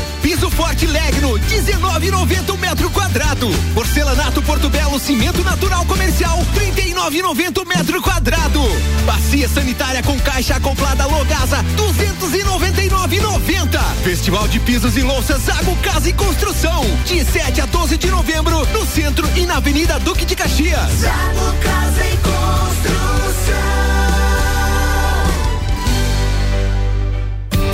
Piso Forte Legno, 19,90 metro quadrado. Porcelanato Porto Belo, cimento natural comercial, 39,90 metro quadrado. Bacia sanitária com caixa acoplada Logasa, 299,90. Festival de Pisos e Louças Água Casa e Construção, de 7 a 12 de novembro, no centro e na Avenida Duque de Caxias. Água Casa e Construção.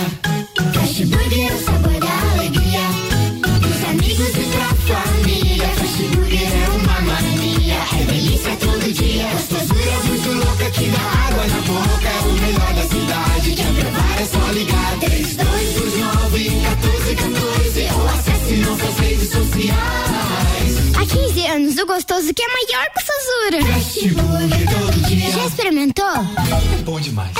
Fast Burger é o sabor da alegria. Dos amigos e pra família. Fast Burger é uma mania. É delícia todo dia. Gostosura muito louca que dá água na boca. É o melhor da cidade. Quer provar é só ligar. 3229 1414 ou acesse nossas redes sociais. Há 15 anos, o gostoso que é maior que o Sazura. Fast Burger todo dia. Já experimentou?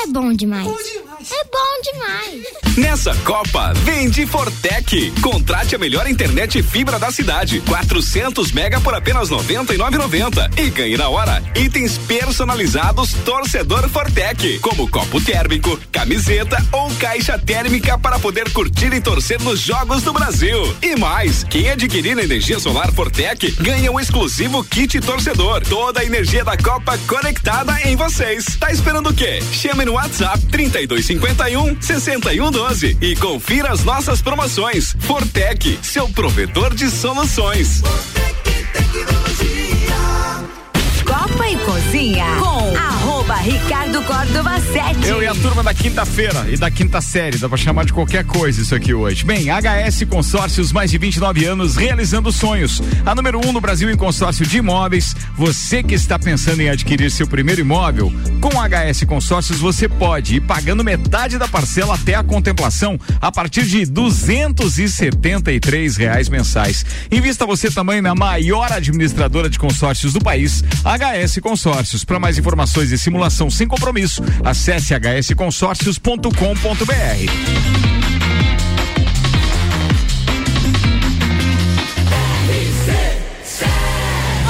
É bom demais. É bom demais. É bom demais. Nessa Copa, vem de Fortec. Contrate a melhor internet e fibra da cidade. 400 mega por apenas 99,90 e ganhe na hora itens personalizados torcedor Fortec, como copo térmico, camiseta ou caixa térmica para poder curtir e torcer nos jogos do Brasil. E mais, quem adquirir energia solar Fortec ganha um exclusivo kit torcedor. Toda a energia da Copa conectada em vocês. Tá esperando o quê? Chame no WhatsApp 3251 6112 e confira as nossas promoções. Fortec, seu provedor de soluções. Copa e Cozinha com arroba Ricardo Córdova 7. Eu e a turma da quinta-feira e da quinta série, dá pra chamar de qualquer coisa isso aqui hoje. Bem, HS Consórcios, mais de 29 anos realizando sonhos. A número um no Brasil em consórcio de imóveis. Você que está pensando em adquirir seu primeiro imóvel, com HS Consórcios você pode ir pagando metade da parcela até a contemplação a partir de duzentos e setenta e três reais mensais. Invista você também na maior administradora de consórcios do país, HS Consórcios. Para mais informações e simulação sem compromisso, acesse hsconsórcios.com.br.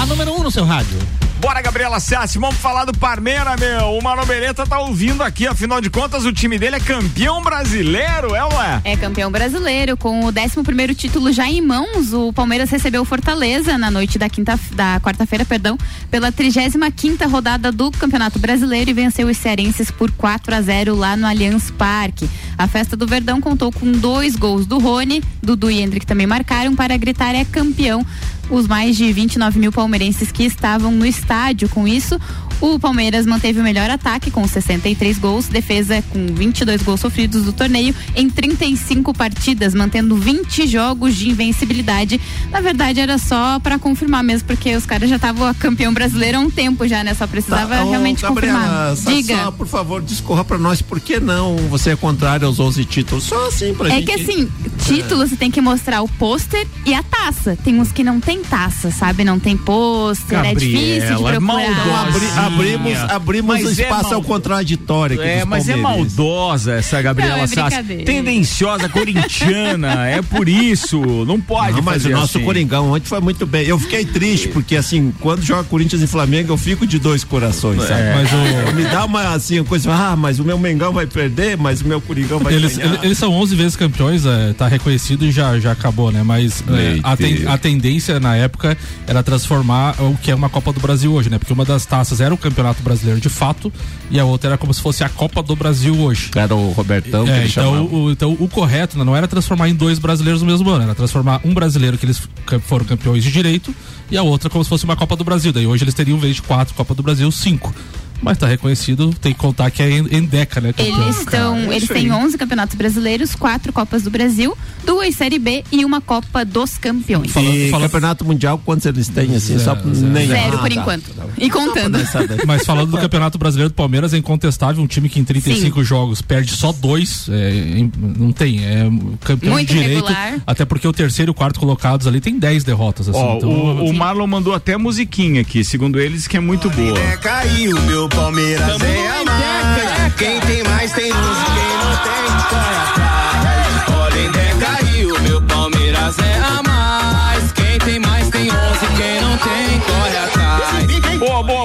A número 1 um no seu rádio. Bora, Gabriela Sassi, vamos falar do Parmeira, meu. O Mano Beretta tá ouvindo aqui, afinal de contas, o time dele é campeão brasileiro, é ou é? É campeão brasileiro, com o 11 primeiro título já em mãos, o Palmeiras recebeu o Fortaleza na noite da quinta, da quarta-feira, perdão, pela 35 quinta rodada do Campeonato Brasileiro e venceu os cearenses por 4 a 0 lá no Allianz Parque. A festa do Verdão contou com dois gols do Rony, Dudu e Hendrick também marcaram para gritar é campeão os mais de 29 mil palmeirenses que estavam no estádio. Com isso, o Palmeiras manteve o melhor ataque com 63 gols, defesa com 22 gols sofridos do torneio em 35 partidas, mantendo 20 jogos de invencibilidade. Na verdade, era só para confirmar mesmo, porque os caras já estavam campeão brasileiro há um tempo já, né? Só precisava Tá, ô, realmente Gabriela, confirmar. só- Diga. só, por favor, discorra pra nós, por que não você é contrário aos 11 títulos? Só assim pra É gente. que assim, título você tem que mostrar o pôster e a taça. Tem uns que não tem taça, sabe? Não tem pôster, é difícil de Gabriela, procurar. Abrimos abrimos Mas é espaço mal- ao contraditório aqui É, dos mas é maldosa essa Gabriela Não, é Sassi. Tendenciosa, corintiana, é por isso. Não pode Não, mas o nosso assim. Coringão ontem foi muito bem. Eu fiquei triste, porque assim, quando joga Corinthians e Flamengo, eu fico de dois corações, sabe? É. Mas o- Me dá uma assim, uma coisa, ah, mas o meu Mengão vai perder, mas o meu Coringão vai Eles, ganhar. ele- eles são 11 vezes campeões, é, tá reconhecido e já, já acabou, né? Mas é, a, ten- a tendência na época era transformar o que é uma Copa do Brasil hoje, né? Porque uma das taças era o Campeonato Brasileiro de fato e a outra era como se fosse a Copa do Brasil hoje. Era o Robertão que É, ele então, chamava. o, então o correto né, não era transformar em dois brasileiros no mesmo ano, era transformar um brasileiro que eles foram campeões de direito e a outra como se fosse uma Copa do Brasil. Daí hoje eles teriam, em vez de quatro Copa do Brasil, cinco. Mas tá reconhecido, tem que contar que é en- Endeca, né? campeão. Eles estão, Cara, é eles têm aí. 11 campeonatos brasileiros, quatro Copas do Brasil, duas Série B e uma Copa dos Campeões. E Campeonato Mundial, quantos eles têm, assim? só nem Zero Ah, por tá. enquanto. E contando. Mas falando do Campeonato Brasileiro do Palmeiras, é incontestável um time que em 35 jogos perde só dois. é, em- não tem. É campeão Muito de direito. irregular. Até porque o terceiro e o quarto colocados ali tem 10 derrotas. Assim, Ó, então, o, o Marlon mandou até musiquinha aqui, segundo eles, que é muito boa. Caiu meu Palmeiras é a mais. Quem tem mais tem luz, quem não tem corre atrás.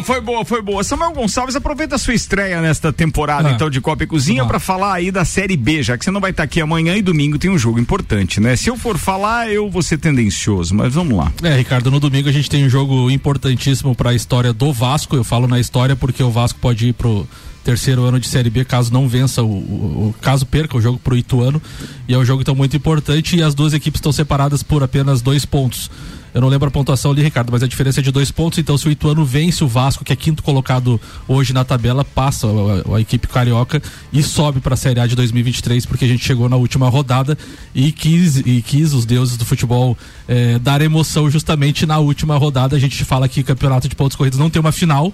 Foi boa, foi boa. Samuel Gonçalves, aproveita a sua estreia nesta temporada, Ah. então, de Copa e Cozinha pra falar aí da Série B, já que você não vai estar aqui amanhã e domingo tem um jogo importante, né? Se eu for falar, eu vou ser tendencioso, mas vamos lá. É, Ricardo, no domingo a gente tem um jogo importantíssimo para a história do Vasco. Eu falo na história porque o Vasco pode ir pro terceiro ano de Série B caso não vença o, o- o- caso perca o jogo pro Ituano e é um jogo então muito importante e as duas equipes estão separadas por apenas dois pontos. Eu não lembro a pontuação ali, Ricardo, mas a diferença é de dois pontos. Então, se o Ituano vence o Vasco, que é quinto colocado hoje na tabela, passa a, a- a equipe carioca e sobe para a Série A de 2023, porque a gente chegou na última rodada e quis, e quis os deuses do futebol eh, dar emoção justamente na última rodada. A gente fala que campeonato de pontos corridos não tem uma final.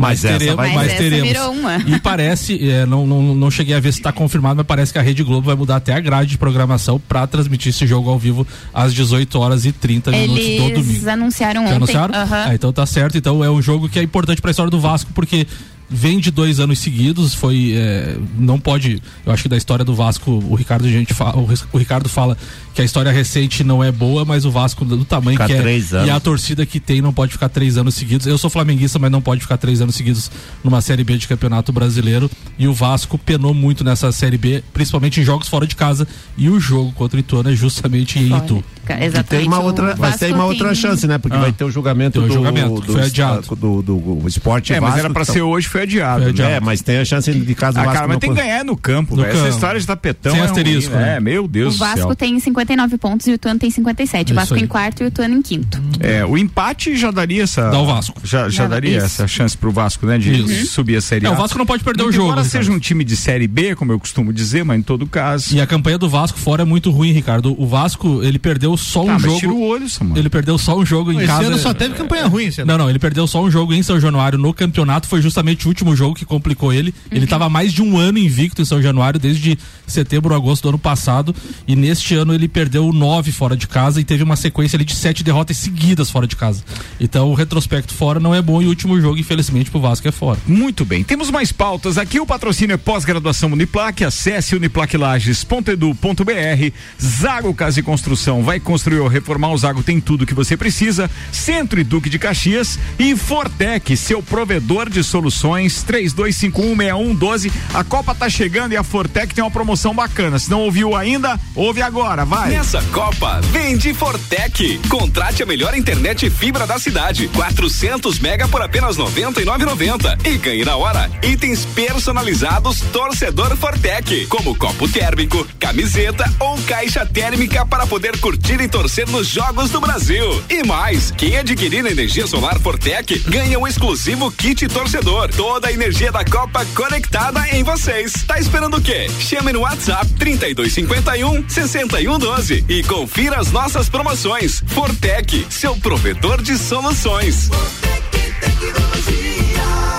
Mas essa teremos, vai mas Mas essa teremos. virou uma. E parece, é, não, não, não cheguei a ver se está confirmado, mas parece que a Rede Globo vai mudar até a grade de programação para transmitir esse jogo ao vivo às 18 horas e 30 minutos do domingo. Eles anunciaram Já ontem. anunciaram? Ah, então tá certo. Então é um jogo que é importante para a história do Vasco, porque vem de dois anos seguidos, foi é, não pode, eu acho que da história do Vasco, o Ricardo gente fala, o Ricardo fala que a história recente não é boa, mas o Vasco do tamanho Ficar que é três e a torcida que tem não pode ficar três anos seguidos. Eu sou flamenguista, mas não pode ficar três anos seguidos numa série B de Campeonato Brasileiro. E o Vasco penou muito nessa série B, principalmente em jogos fora de casa. E o jogo contra o Ituano é justamente em Itu. E tem uma outra, mas tem uma outra chance, né? Porque Ah. vai ter o julgamento Tem o do, julgamento, do, foi adiado. do, do, do esporte É, mas Vasco, era pra então- ser hoje, foi adiado. Foi adiado. né? É, mas tem a chance de caso o Ah, Vasco cara, mas tem que ganhar no campo, No velho. Essa campo. história de tapetão Sem é asterisco, ruim, né? É, meu Deus O do céu. Vasco tem 59 pontos e o Ituano tem 57. O Isso Vasco em quarto e o Ituano em quinto. É, o empate já daria essa. Dá o Vasco. Já, já dá- daria isso. essa chance pro Vasco, né? De Isso. subir a Série É, A. o Vasco não pode perder o Muito jogo, Embora seja um time de Série B, como eu costumo dizer, mas em todo caso. E a campanha do Vasco fora é muito ruim, Ricardo. O Vasco, ele perdeu só um Tá, mas jogo. tira o olho, Samuel. Ele perdeu só um jogo em Esse casa. ano só teve campanha ruim, esse. Não, não, ele perdeu só um jogo em São Januário no campeonato. Foi justamente o último jogo que complicou ele. Ele estava mais de um ano invicto em São Januário, desde setembro, agosto do ano passado. E neste ano ele perdeu nove fora de casa e teve uma sequência ali de sete derrotas seguidas fora de casa. Então o retrospecto fora não é bom e o último jogo, infelizmente, pro Vasco é fora. Muito bem, temos mais pautas aqui. O patrocínio é pós-graduação Uniplac. Acesse uniplaclages.edu.br. Zago Casa e Construção vai construir ou reformar, o Zago tem tudo que você precisa. Centro e Duque de Caxias e Fortec, seu provedor de soluções 32516112. A Copa tá chegando e a Fortec tem uma promoção bacana. Se não ouviu ainda, ouve agora, vai. Nessa Copa, vem de Fortec. Contrate a melhor internet fibra da cidade. 400 mega por apenas 99,90 e ganhe na hora itens personalizados torcedor Fortec, como copo térmico, camiseta ou caixa térmica para poder curtir e torcer nos jogos do Brasil. E mais, quem adquirir energia solar Fortec ganha um exclusivo kit torcedor. Toda a energia da Copa conectada em vocês. Tá esperando o quê? Chame no WhatsApp 3251 6112 e confira as nossas promoções. Fortec, seu provedor de soluções.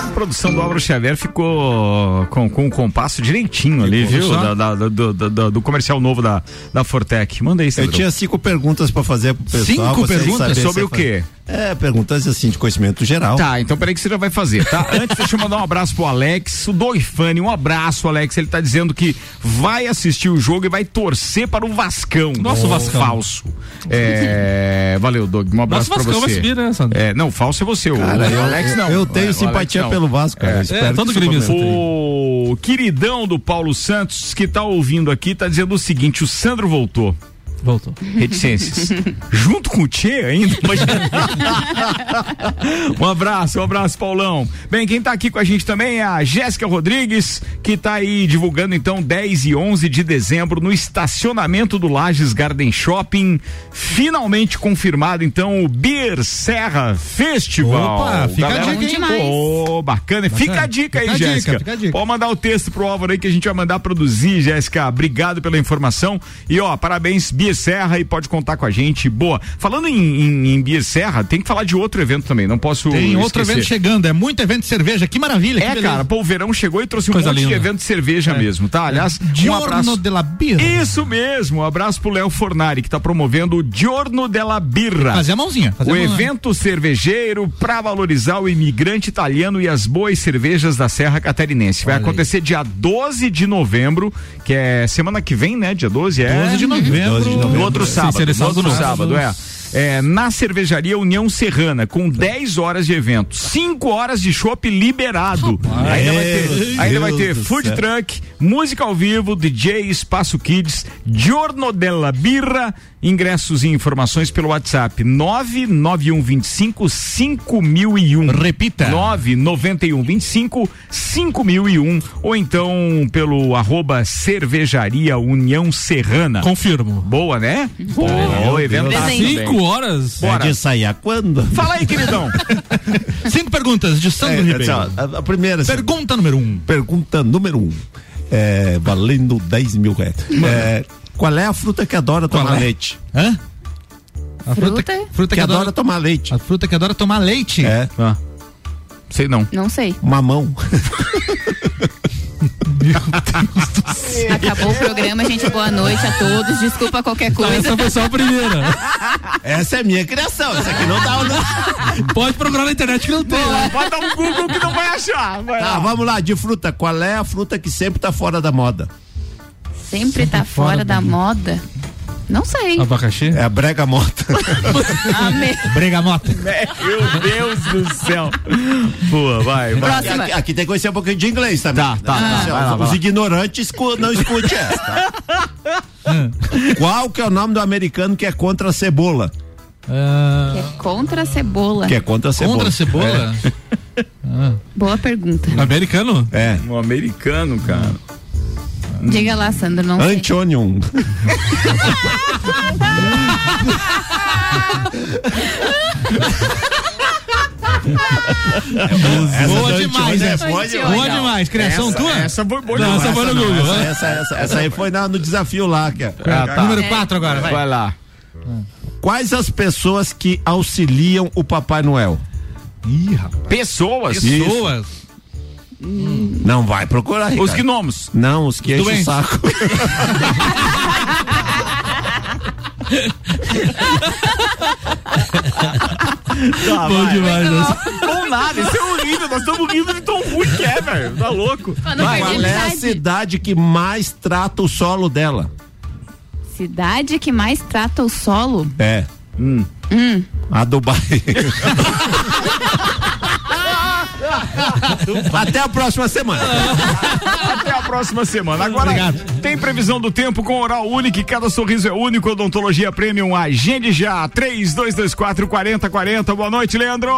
A produção do Álvaro Xavier ficou com, com o compasso direitinho ali, Ficou viu? Da- da- do, do- do- do comercial novo da, da Fortec. Manda aí, Eu tinha cinco perguntas pra fazer pro pessoal. Cinco perguntas? Sobre o quê? É, perguntas assim de conhecimento geral. Tá, então peraí que você já vai fazer, tá? Antes, deixa eu mandar um abraço pro Alex, o Doifani, um abraço, Alex. Ele tá dizendo que vai assistir o jogo e vai torcer para o Vascão. Nossa, o Vascão. Falso. É, valeu, Doug. Um abraço Nossa, o pra Vascão você. vai subir, né, Sandro? É, não, falso é você, o, Cara, o eu- Alex não. eu tenho É, o simpatia Alex pelo Vasco, cara. Eu espero todo gremista. O queridão do Paulo Santos, que tá ouvindo aqui, tá dizendo o seguinte: o Sandro voltou. Voltou. Reticências. Junto com o Tchê ainda? Imagina. um abraço, um abraço, Paulão. Bem, quem tá aqui com a gente também é a Jéssica Rodrigues, que tá aí divulgando então 10 e 11 de dezembro no estacionamento do Lages Garden Shopping. Finalmente confirmado então o Beer Serra Festival. Opa, fica a dica? Demais. Ô, bacana. Fica a dica aí, Fica a dica, Jéssica. fica a dica. Pode mandar o texto pro Álvaro aí que a gente vai mandar produzir, Jéssica. Obrigado pela informação. E ó, parabéns, Bia Serra, e pode contar com a gente. Boa. Falando em, em, em tem que falar de outro evento também. Não posso. Tem outro esquecer. evento chegando, é muito evento de cerveja, que maravilha. que É, beleza. cara, pô, o verão chegou e trouxe um Coisa monte de linda. evento de cerveja mesmo, tá? Aliás, um Giorno abraço. della Birra. Isso mesmo, um abraço pro Léo Fornari, que tá promovendo o Giorno della Birra. Fazer a mãozinha. Fazer O a mãozinha. evento cervejeiro para valorizar o imigrante italiano e as boas cervejas da Serra Catarinense. Vai Olha aí. acontecer dia 12 de novembro, que é semana que vem, né? Dia 12 é. 12 de novembro. 12 de novembro. No outro sábado. no outro sábado, sábado, é. É, na cervejaria União Serrana, com 10 horas de evento, 5 horas de chopp liberado. ainda vai ter, ainda vai ter food céu. truck, música ao vivo, DJ, espaço kids, Giorno della Birra, ingressos e informações pelo WhatsApp 99125 5001. Repita. 99125 5001 ou então pelo arroba cervejaria União Serrana. Confirmo. Boa, né? Boa, o evento tá. Cinco horas? Bora. É de sair a quando? Fala aí, queridão. Cinco perguntas de Sandro É, Ribeiro. assim, a, a primeira. assim, Pergunta número um. Pergunta número um. É, valendo 10 mil reais. É, qual é a fruta que adora tomar é? leite? Hã? A fruta, Fruta? fruta Que, adora, tomar leite. A fruta que adora tomar leite. É, Ah, sei não. Não sei. mamão. Acabou o programa, gente. Boa noite a todos. Desculpa qualquer coisa. Essa foi só a primeira. Essa é minha criação. Essa aqui não tá. Não. Pode procurar na internet que não tem. né? Bota um Google que não vai achar. Vai Tá, lá. vamos lá, de fruta. Qual é a fruta que sempre tá fora da moda? Sempre tá fora da moda. Não sei. Abacaxi? É a brega mota. Amei. Bregamota. Meu Deus do céu. Boa, vai, vai. Próxima. Aqui, aqui tem que conhecer um pouquinho de inglês também. Tá, tá, tá. Ó, Vai lá, os ignorantes não escute essa. tá? Qual que é o nome do americano que é contra a cebola? Ah, Que é contra a cebola. Que é contra a cebola. contra a cebola? Boa pergunta. Americano? É. Um americano, cara. Diga lá, Sandro, não sei. Antonium. Boa demais, essa. é boa demais. Boa demais. Criação essa, tua? Essa foi boa Não, demais. essa foi no Google. essa, essa, essa- essa aí foi na- no desafio lá. Que é. Ah, tá. Número 4 agora, vai. Vai lá. Quais as pessoas que auxiliam o Papai Noel? Ih, rapaz. Pessoas. Pessoas. Não vai procurar, Os Ricardo. gnomos. Não, os que enchem o saco. Tá, Bom vai. demais. essa. Bom nada, isso é horrível. Nós estamos rindo de tão ruim que é, velho. Tá louco. Vai, qual é a cidade que mais trata o solo dela? cidade que mais trata o solo? É. Hum. Hum. A Dubai. Até a próxima semana. Até a próxima semana. Agora, tem previsão do tempo com oral único e cada sorriso é único. Odontologia Premium. Agende já. 3224 4040. Boa noite, Leandro.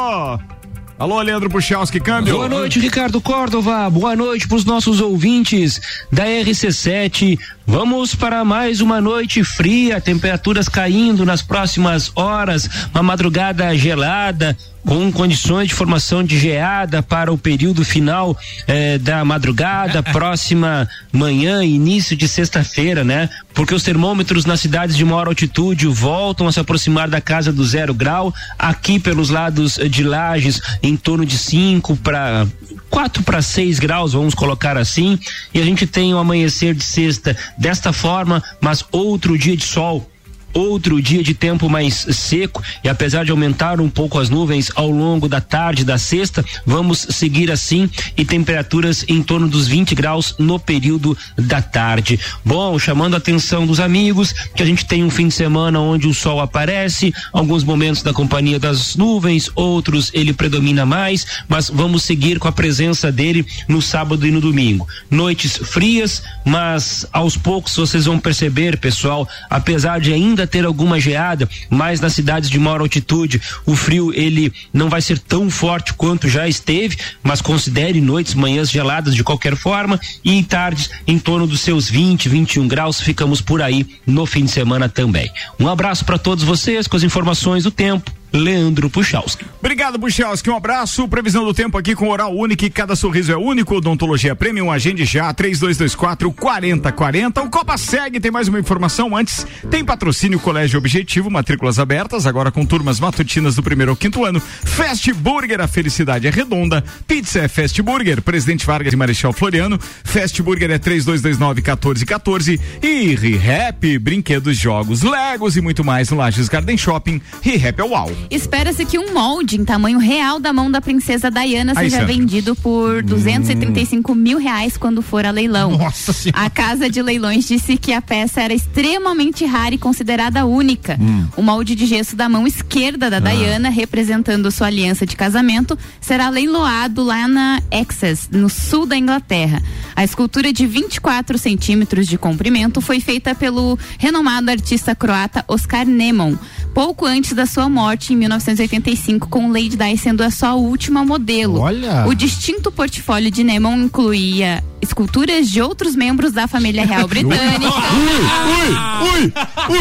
Alô, Leandro Puchalski, câmbio. Boa noite, Ricardo Córdova. Boa noite para os nossos ouvintes da RC7. Vamos para mais uma noite fria, temperaturas caindo nas próximas horas, uma madrugada gelada, com condições de formação de geada para o período final eh, da madrugada, próxima manhã, início de sexta-feira, né? Porque os termômetros nas cidades de maior altitude voltam a se aproximar da casa do zero grau. Aqui pelos lados de Lages, em torno de 5 para 4 para 6 graus, vamos colocar assim. E a gente tem o amanhecer de sexta desta forma, mas outro dia de sol outro dia de tempo mais seco e apesar de aumentar um pouco as nuvens ao longo da tarde da sexta, vamos seguir assim e temperaturas em torno dos 20 graus no período da tarde. Bom, chamando a atenção dos amigos que a gente tem um fim de semana onde o sol aparece, alguns momentos da companhia das nuvens, outros ele predomina mais, mas vamos seguir com a presença dele no sábado e no domingo. Noites frias, mas aos poucos vocês vão perceber, pessoal, apesar de ainda ter alguma geada, mas nas cidades de maior altitude, o frio ele não vai ser tão forte quanto já esteve, mas considere noites, manhãs geladas de qualquer forma e em tardes em torno dos seus 20, 21 graus, ficamos por aí no fim de semana também. Um abraço para todos vocês com as informações do tempo. Leandro Puchalski. Obrigado, Buchalski. Um abraço. Previsão do tempo aqui com oral único cada sorriso é único. Odontologia Premium. Agende já. 3224 4040. O Copa segue. Tem mais uma informação antes. Tem patrocínio Colégio Objetivo. Matrículas abertas. Agora com turmas matutinas do primeiro ao quinto ano. Fast Burger. A felicidade é redonda. Pizza é Fast Burger. Presidente Vargas e Marechal Floriano. Fast Burger é 3229 1414. E ReHap. Brinquedos, jogos, Legos e muito mais no Lages Garden Shopping. ReHap é uau. Espera-se que um molde em tamanho real da mão da princesa Diana Aí, seja Sandra. vendido por 235 mil reais quando for a leilão. Nossa A casa de leilões disse que a peça era extremamente rara e considerada única. Hum. O molde de gesso da mão esquerda da Diana, representando sua aliança de casamento, será leiloado lá na Essex, no sul da Inglaterra. A escultura de 24 centímetros de comprimento foi feita pelo renomado artista croata Oscar Nemon, pouco antes da sua morte em 1985, com Lady Di sendo a sua última modelo. Olha! O distinto portfólio de Nemon incluía esculturas de outros membros da família real britânica. ui, ui,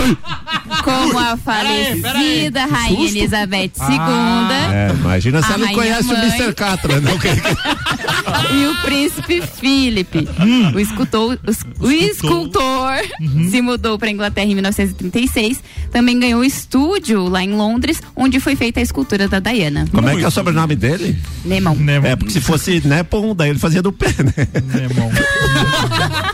ui. Como a falecida Rainha Elizabeth II. É, imagina se ela não conhece mãe. o Mr. Catra, não e o príncipe Philip. O escultor, os- o escultor se mudou para Inglaterra em 1936. Também ganhou estúdio lá em Londres, onde foi feita a escultura da Diana. Como é que é o sobrenome dele? Nemon. É, porque se fosse Nepon, daí ele fazia do pé, né?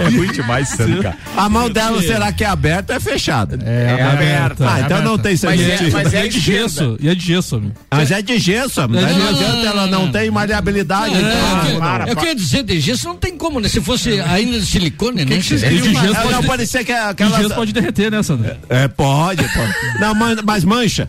É ruim demais, Sandro, cara. A mão dela, será que é aberta ou é fechada? É aberta. Ah, então não tem Mas é- sentido. mas é de gesso. E é de gesso, amigo. Mas é de gesso, É de não gesso. adianta, ela não tem maleabilidade. É, então, eu queria dizer, de gesso não tem como, né? Se fosse ainda de silicone, né? que vocês queriam? De gesso É, pode não, de- ser que De aquela. gesso pode derreter, né, Sandro? É, pode, pode. Não, mas, mas mancha.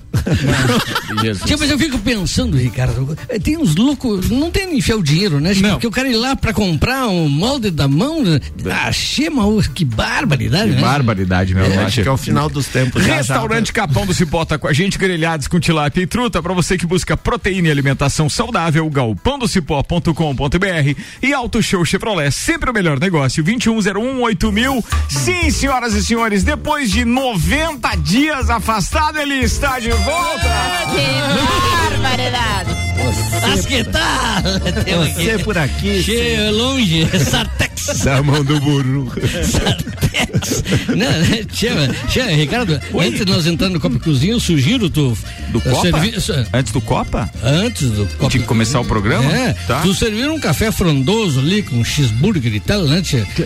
Tia, mas eu fico pensando, Ricardo, tem uns loucos, não tem nem enfiar o dinheiro, né? Porque o cara ir lá pra comprar um molde da mão, né? ah, chema, que barbaridade, né? Barbaridade, meu É, acho que é o final dos tempos. Restaurante Capão do Cipó tá com a gente, grelhados com tilápia e truta, pra você que busca proteína e alimentação saudável, galpãodocipó.com.br e Auto Show Chevrolet, sempre o melhor negócio, 2101 mil. Sim, senhoras e senhores, depois de 90 dias afastado, ele está de volta. Que barbaridade! Que tal? Você por aqui. Che, longe, Sartex. Da mão do burro. Não, né? Tia, tia, Ricardo, antes de nós entrar no Copa e Cozinha, eu sugiro tu. Do eh, Copa? Antes do Copa? Antes do Copa. De começar o programa? É, Tá. tu servir um café frondoso ali com um cheeseburger e tal, né?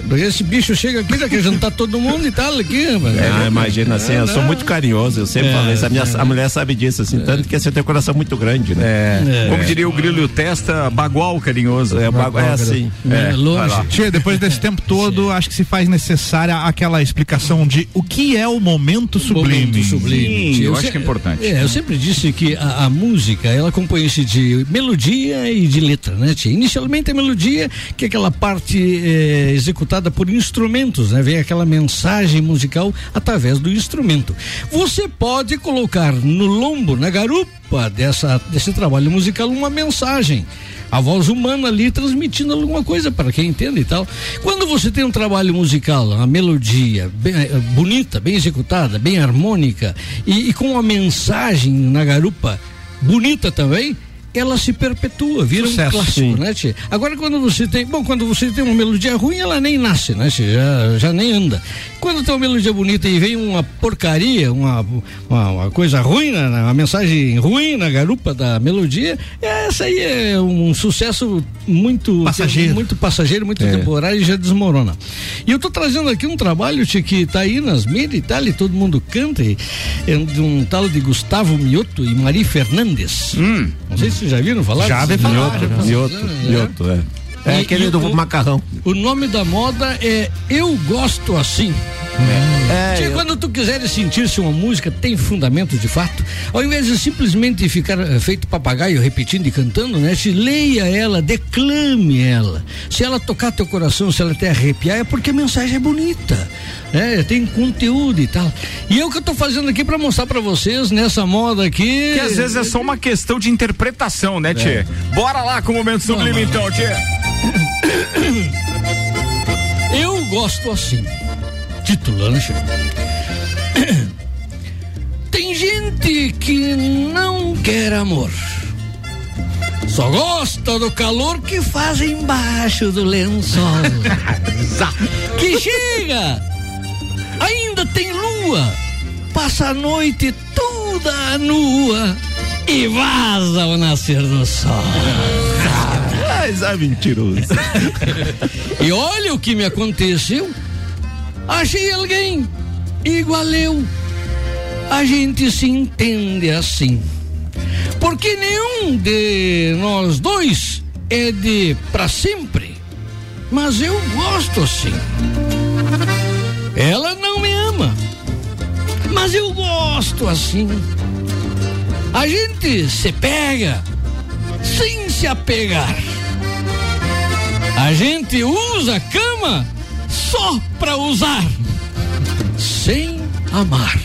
Porque esse bicho chega aqui, já quer jantar todo mundo e tal aqui, rapaz. Ah, imagina assim, eu sou muito carinhoso, eu sempre É, falei isso. A, minha, a mulher sabe disso, assim, tanto que você tem um coração muito grande, né? É. É. Como diria o Grilo e o Testa, bagual carinhoso. É, bagu- é assim. É, longe. Tia, depois depois desse tempo todo, acho que se faz necessária aquela explicação de o que é o momento sublime. Momento sublime. Sim, eu Eu acho se- que é importante. É, eu sempre disse que a, a música, ela compõe-se de melodia e de letra, né, tia? Inicialmente a melodia, que é aquela parte eh, executada por instrumentos, né? Vem aquela mensagem musical através do instrumento. Você pode colocar no lombo, na garupa dessa, desse trabalho musical, uma mensagem. A voz humana ali transmitindo alguma coisa para quem entende e tal. Quando você tem um trabalho musical, uma melodia bem, eh, bonita, bem executada, bem harmônica e, e com uma mensagem na garupa bonita também, ela se perpetua, vira Sucesso. um clássico, Sim. né, tia? Agora quando você tem, bom, quando você tem uma melodia ruim, ela nem nasce, né, tia? Já, já nem anda. Quando tem uma melodia bonita e vem uma porcaria, uma, uma, uma coisa ruim, na- na- uma mensagem ruim na garupa da melodia, essa aí é um sucesso muito Passageiro. muito passageiro, muito É. temporário e já desmorona. E eu tô trazendo aqui um trabalho tia, que tá aí nas mídias e tal, e todo mundo canta, e, é de um tal de Gustavo Mioto e Mari Fernandes. Não sei se vocês já viram falar. Já ouvi falar, Mioto, já Mioto? Mioto, é. É E- aquele e do o- macarrão. O nome da moda é Eu Gosto Assim. É, Tia, eu- quando tu quiseres sentir se uma música tem fundamento de fato, ao invés de simplesmente ficar eh, feito papagaio repetindo e cantando, né? Se leia ela, declame ela. Se ela tocar teu coração, se ela até arrepiar, é porque a mensagem é bonita. É, tem conteúdo e tal. E é o que eu tô fazendo aqui pra mostrar pra vocês nessa moda aqui. Que às vezes é só uma questão de interpretação, né, Tchê? Bora lá com o momento sublime, então, Tchê. Eu gosto assim. Chico? Tem gente que não quer amor. Só gosta do calor que faz embaixo do lençol. que chega, ainda tem lua, passa a noite toda nua e vaza ao nascer do sol. Mas é mentiroso. E olha o que me aconteceu. Achei alguém igual eu. A gente se entende assim. Porque nenhum de nós dois é de pra sempre. Mas eu gosto assim. Ela não me ama. Mas eu gosto assim. A gente se pega sem se apegar. A gente usa a cama só pra usar, sem amar.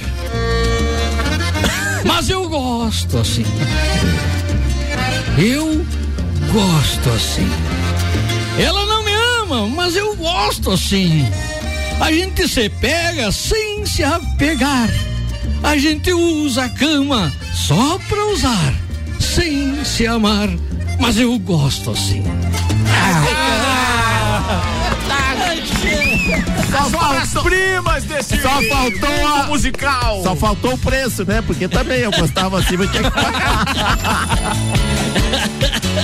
Mas eu gosto assim. Eu gosto assim. Ela não me ama, mas eu gosto assim. A gente se pega sem se apegar. A gente usa a cama só pra usar, sem se amar. Mas eu gosto assim. Só as primas desse Só faltou a- musical. Só faltou o preço, né? Porque também eu gostava assim, mas tinha que pagar.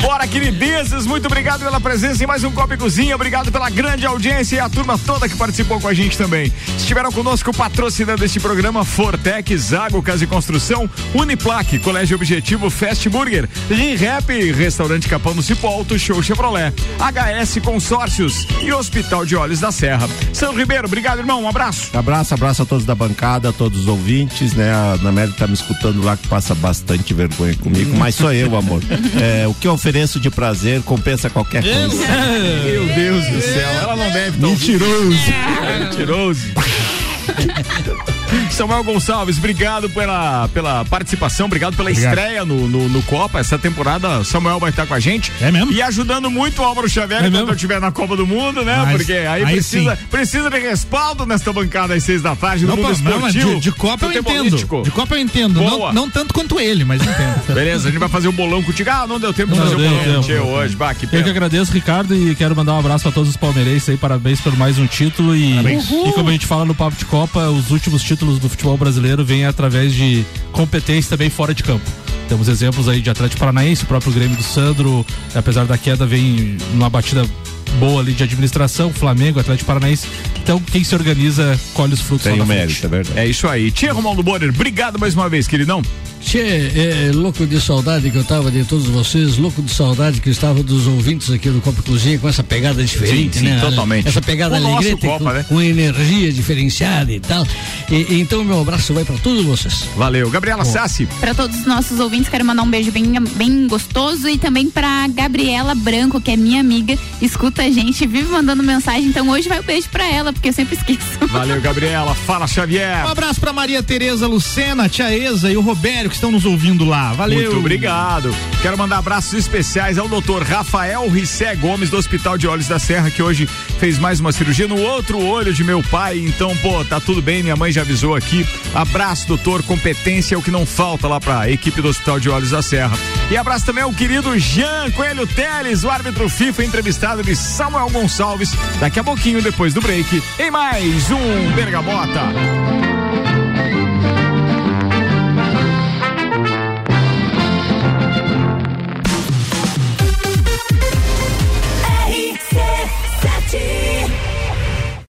Bora, queridezas, muito obrigado pela presença em mais um Copa e Cozinha, obrigado pela grande audiência e a turma toda que participou com a gente também. Estiveram conosco patrocinando este programa Fortec, Zago Casa e Construção, Uniplaque, Colégio Objetivo, Fast Burger, Rap, Restaurante Capão do Cipó, Show Chevrolet, HS Consórcios e Hospital de Olhos da Serra. São Ribeiro, obrigado, irmão, um abraço. Abraço, abraço a todos da bancada, a todos os ouvintes, né? A Ana Amélia tá me escutando lá que passa bastante vergonha comigo, mas sou eu, amor. É, o que eu ofereço de prazer compensa qualquer coisa. Meu Deus do céu, ela não deve estar Mentiroso. Mentiroso. Samuel Gonçalves, obrigado pela, pela participação, obrigado pela Obrigado. estreia no, no, no Copa. Essa temporada, Samuel vai estar com a gente. É mesmo? E ajudando muito o Álvaro Xavier É quando eu estiver na Copa do Mundo, né? Mas Porque aí, aí precisa, sim. precisa de respaldo nesta bancada às seis da tarde no mundo pô, não, esportivo. de, de Copa eu entendo. De Copa eu entendo. Não, não tanto quanto ele, mas entendo. Beleza, a gente vai fazer um bolão contigo. Ah, não deu tempo de Não fazer deu um bolão contigo hoje. Bah, que Eu que agradeço, Ricardo, e quero mandar um abraço para todos os palmeirenses aí. Parabéns por mais um título. E, e como a gente fala no Papo de Copa, os últimos títulos do futebol brasileiro vêm através de competência também fora de campo. Temos exemplos aí de Atlético Paranaense, o próprio Grêmio do Sandro, apesar da queda, vem numa batida boa ali de administração, Flamengo, Atlético Paranaense. Então, quem se organiza colhe os frutos Tem lá o mérito, é verdade. É isso aí. Tia Romualdo Borer, obrigado mais uma vez, queridão. Tchê, é, louco de saudade que eu tava de todos vocês, louco de saudade que eu estava dos ouvintes aqui do Copa Cozinha com essa pegada diferente, Sim, sim, né? totalmente. Essa pegada Copa, com, né? com energia diferenciada e tal. E- então meu abraço vai para todos vocês. Valeu. Gabriela Sassi. Para todos os nossos ouvintes, quero mandar um beijo bem, bem gostoso e também pra Gabriela Branco, que é minha amiga, escuta a gente, vive mandando mensagem, então hoje vai o beijo pra ela, porque eu sempre esqueço. Valeu, Gabriela. Fala, Xavier. Um abraço pra Maria Tereza Lucena, tia Eza e o Robério que estão nos ouvindo lá. Valeu. Muito obrigado. Quero mandar abraços especiais ao doutor Rafael Rissé Gomes do Hospital de Olhos da Serra, que hoje fez mais uma cirurgia no outro olho de meu pai. Então, pô, tá tudo bem, minha mãe já avisou aqui. Abraço, doutor. Competência é o que não falta lá pra equipe do Hospital de Olhos da Serra. E abraço também ao querido Jean Coelho Teles, o árbitro FIFA entrevistado de Samuel Gonçalves. Daqui a pouquinho, depois do break, em mais um Bergamota. RC7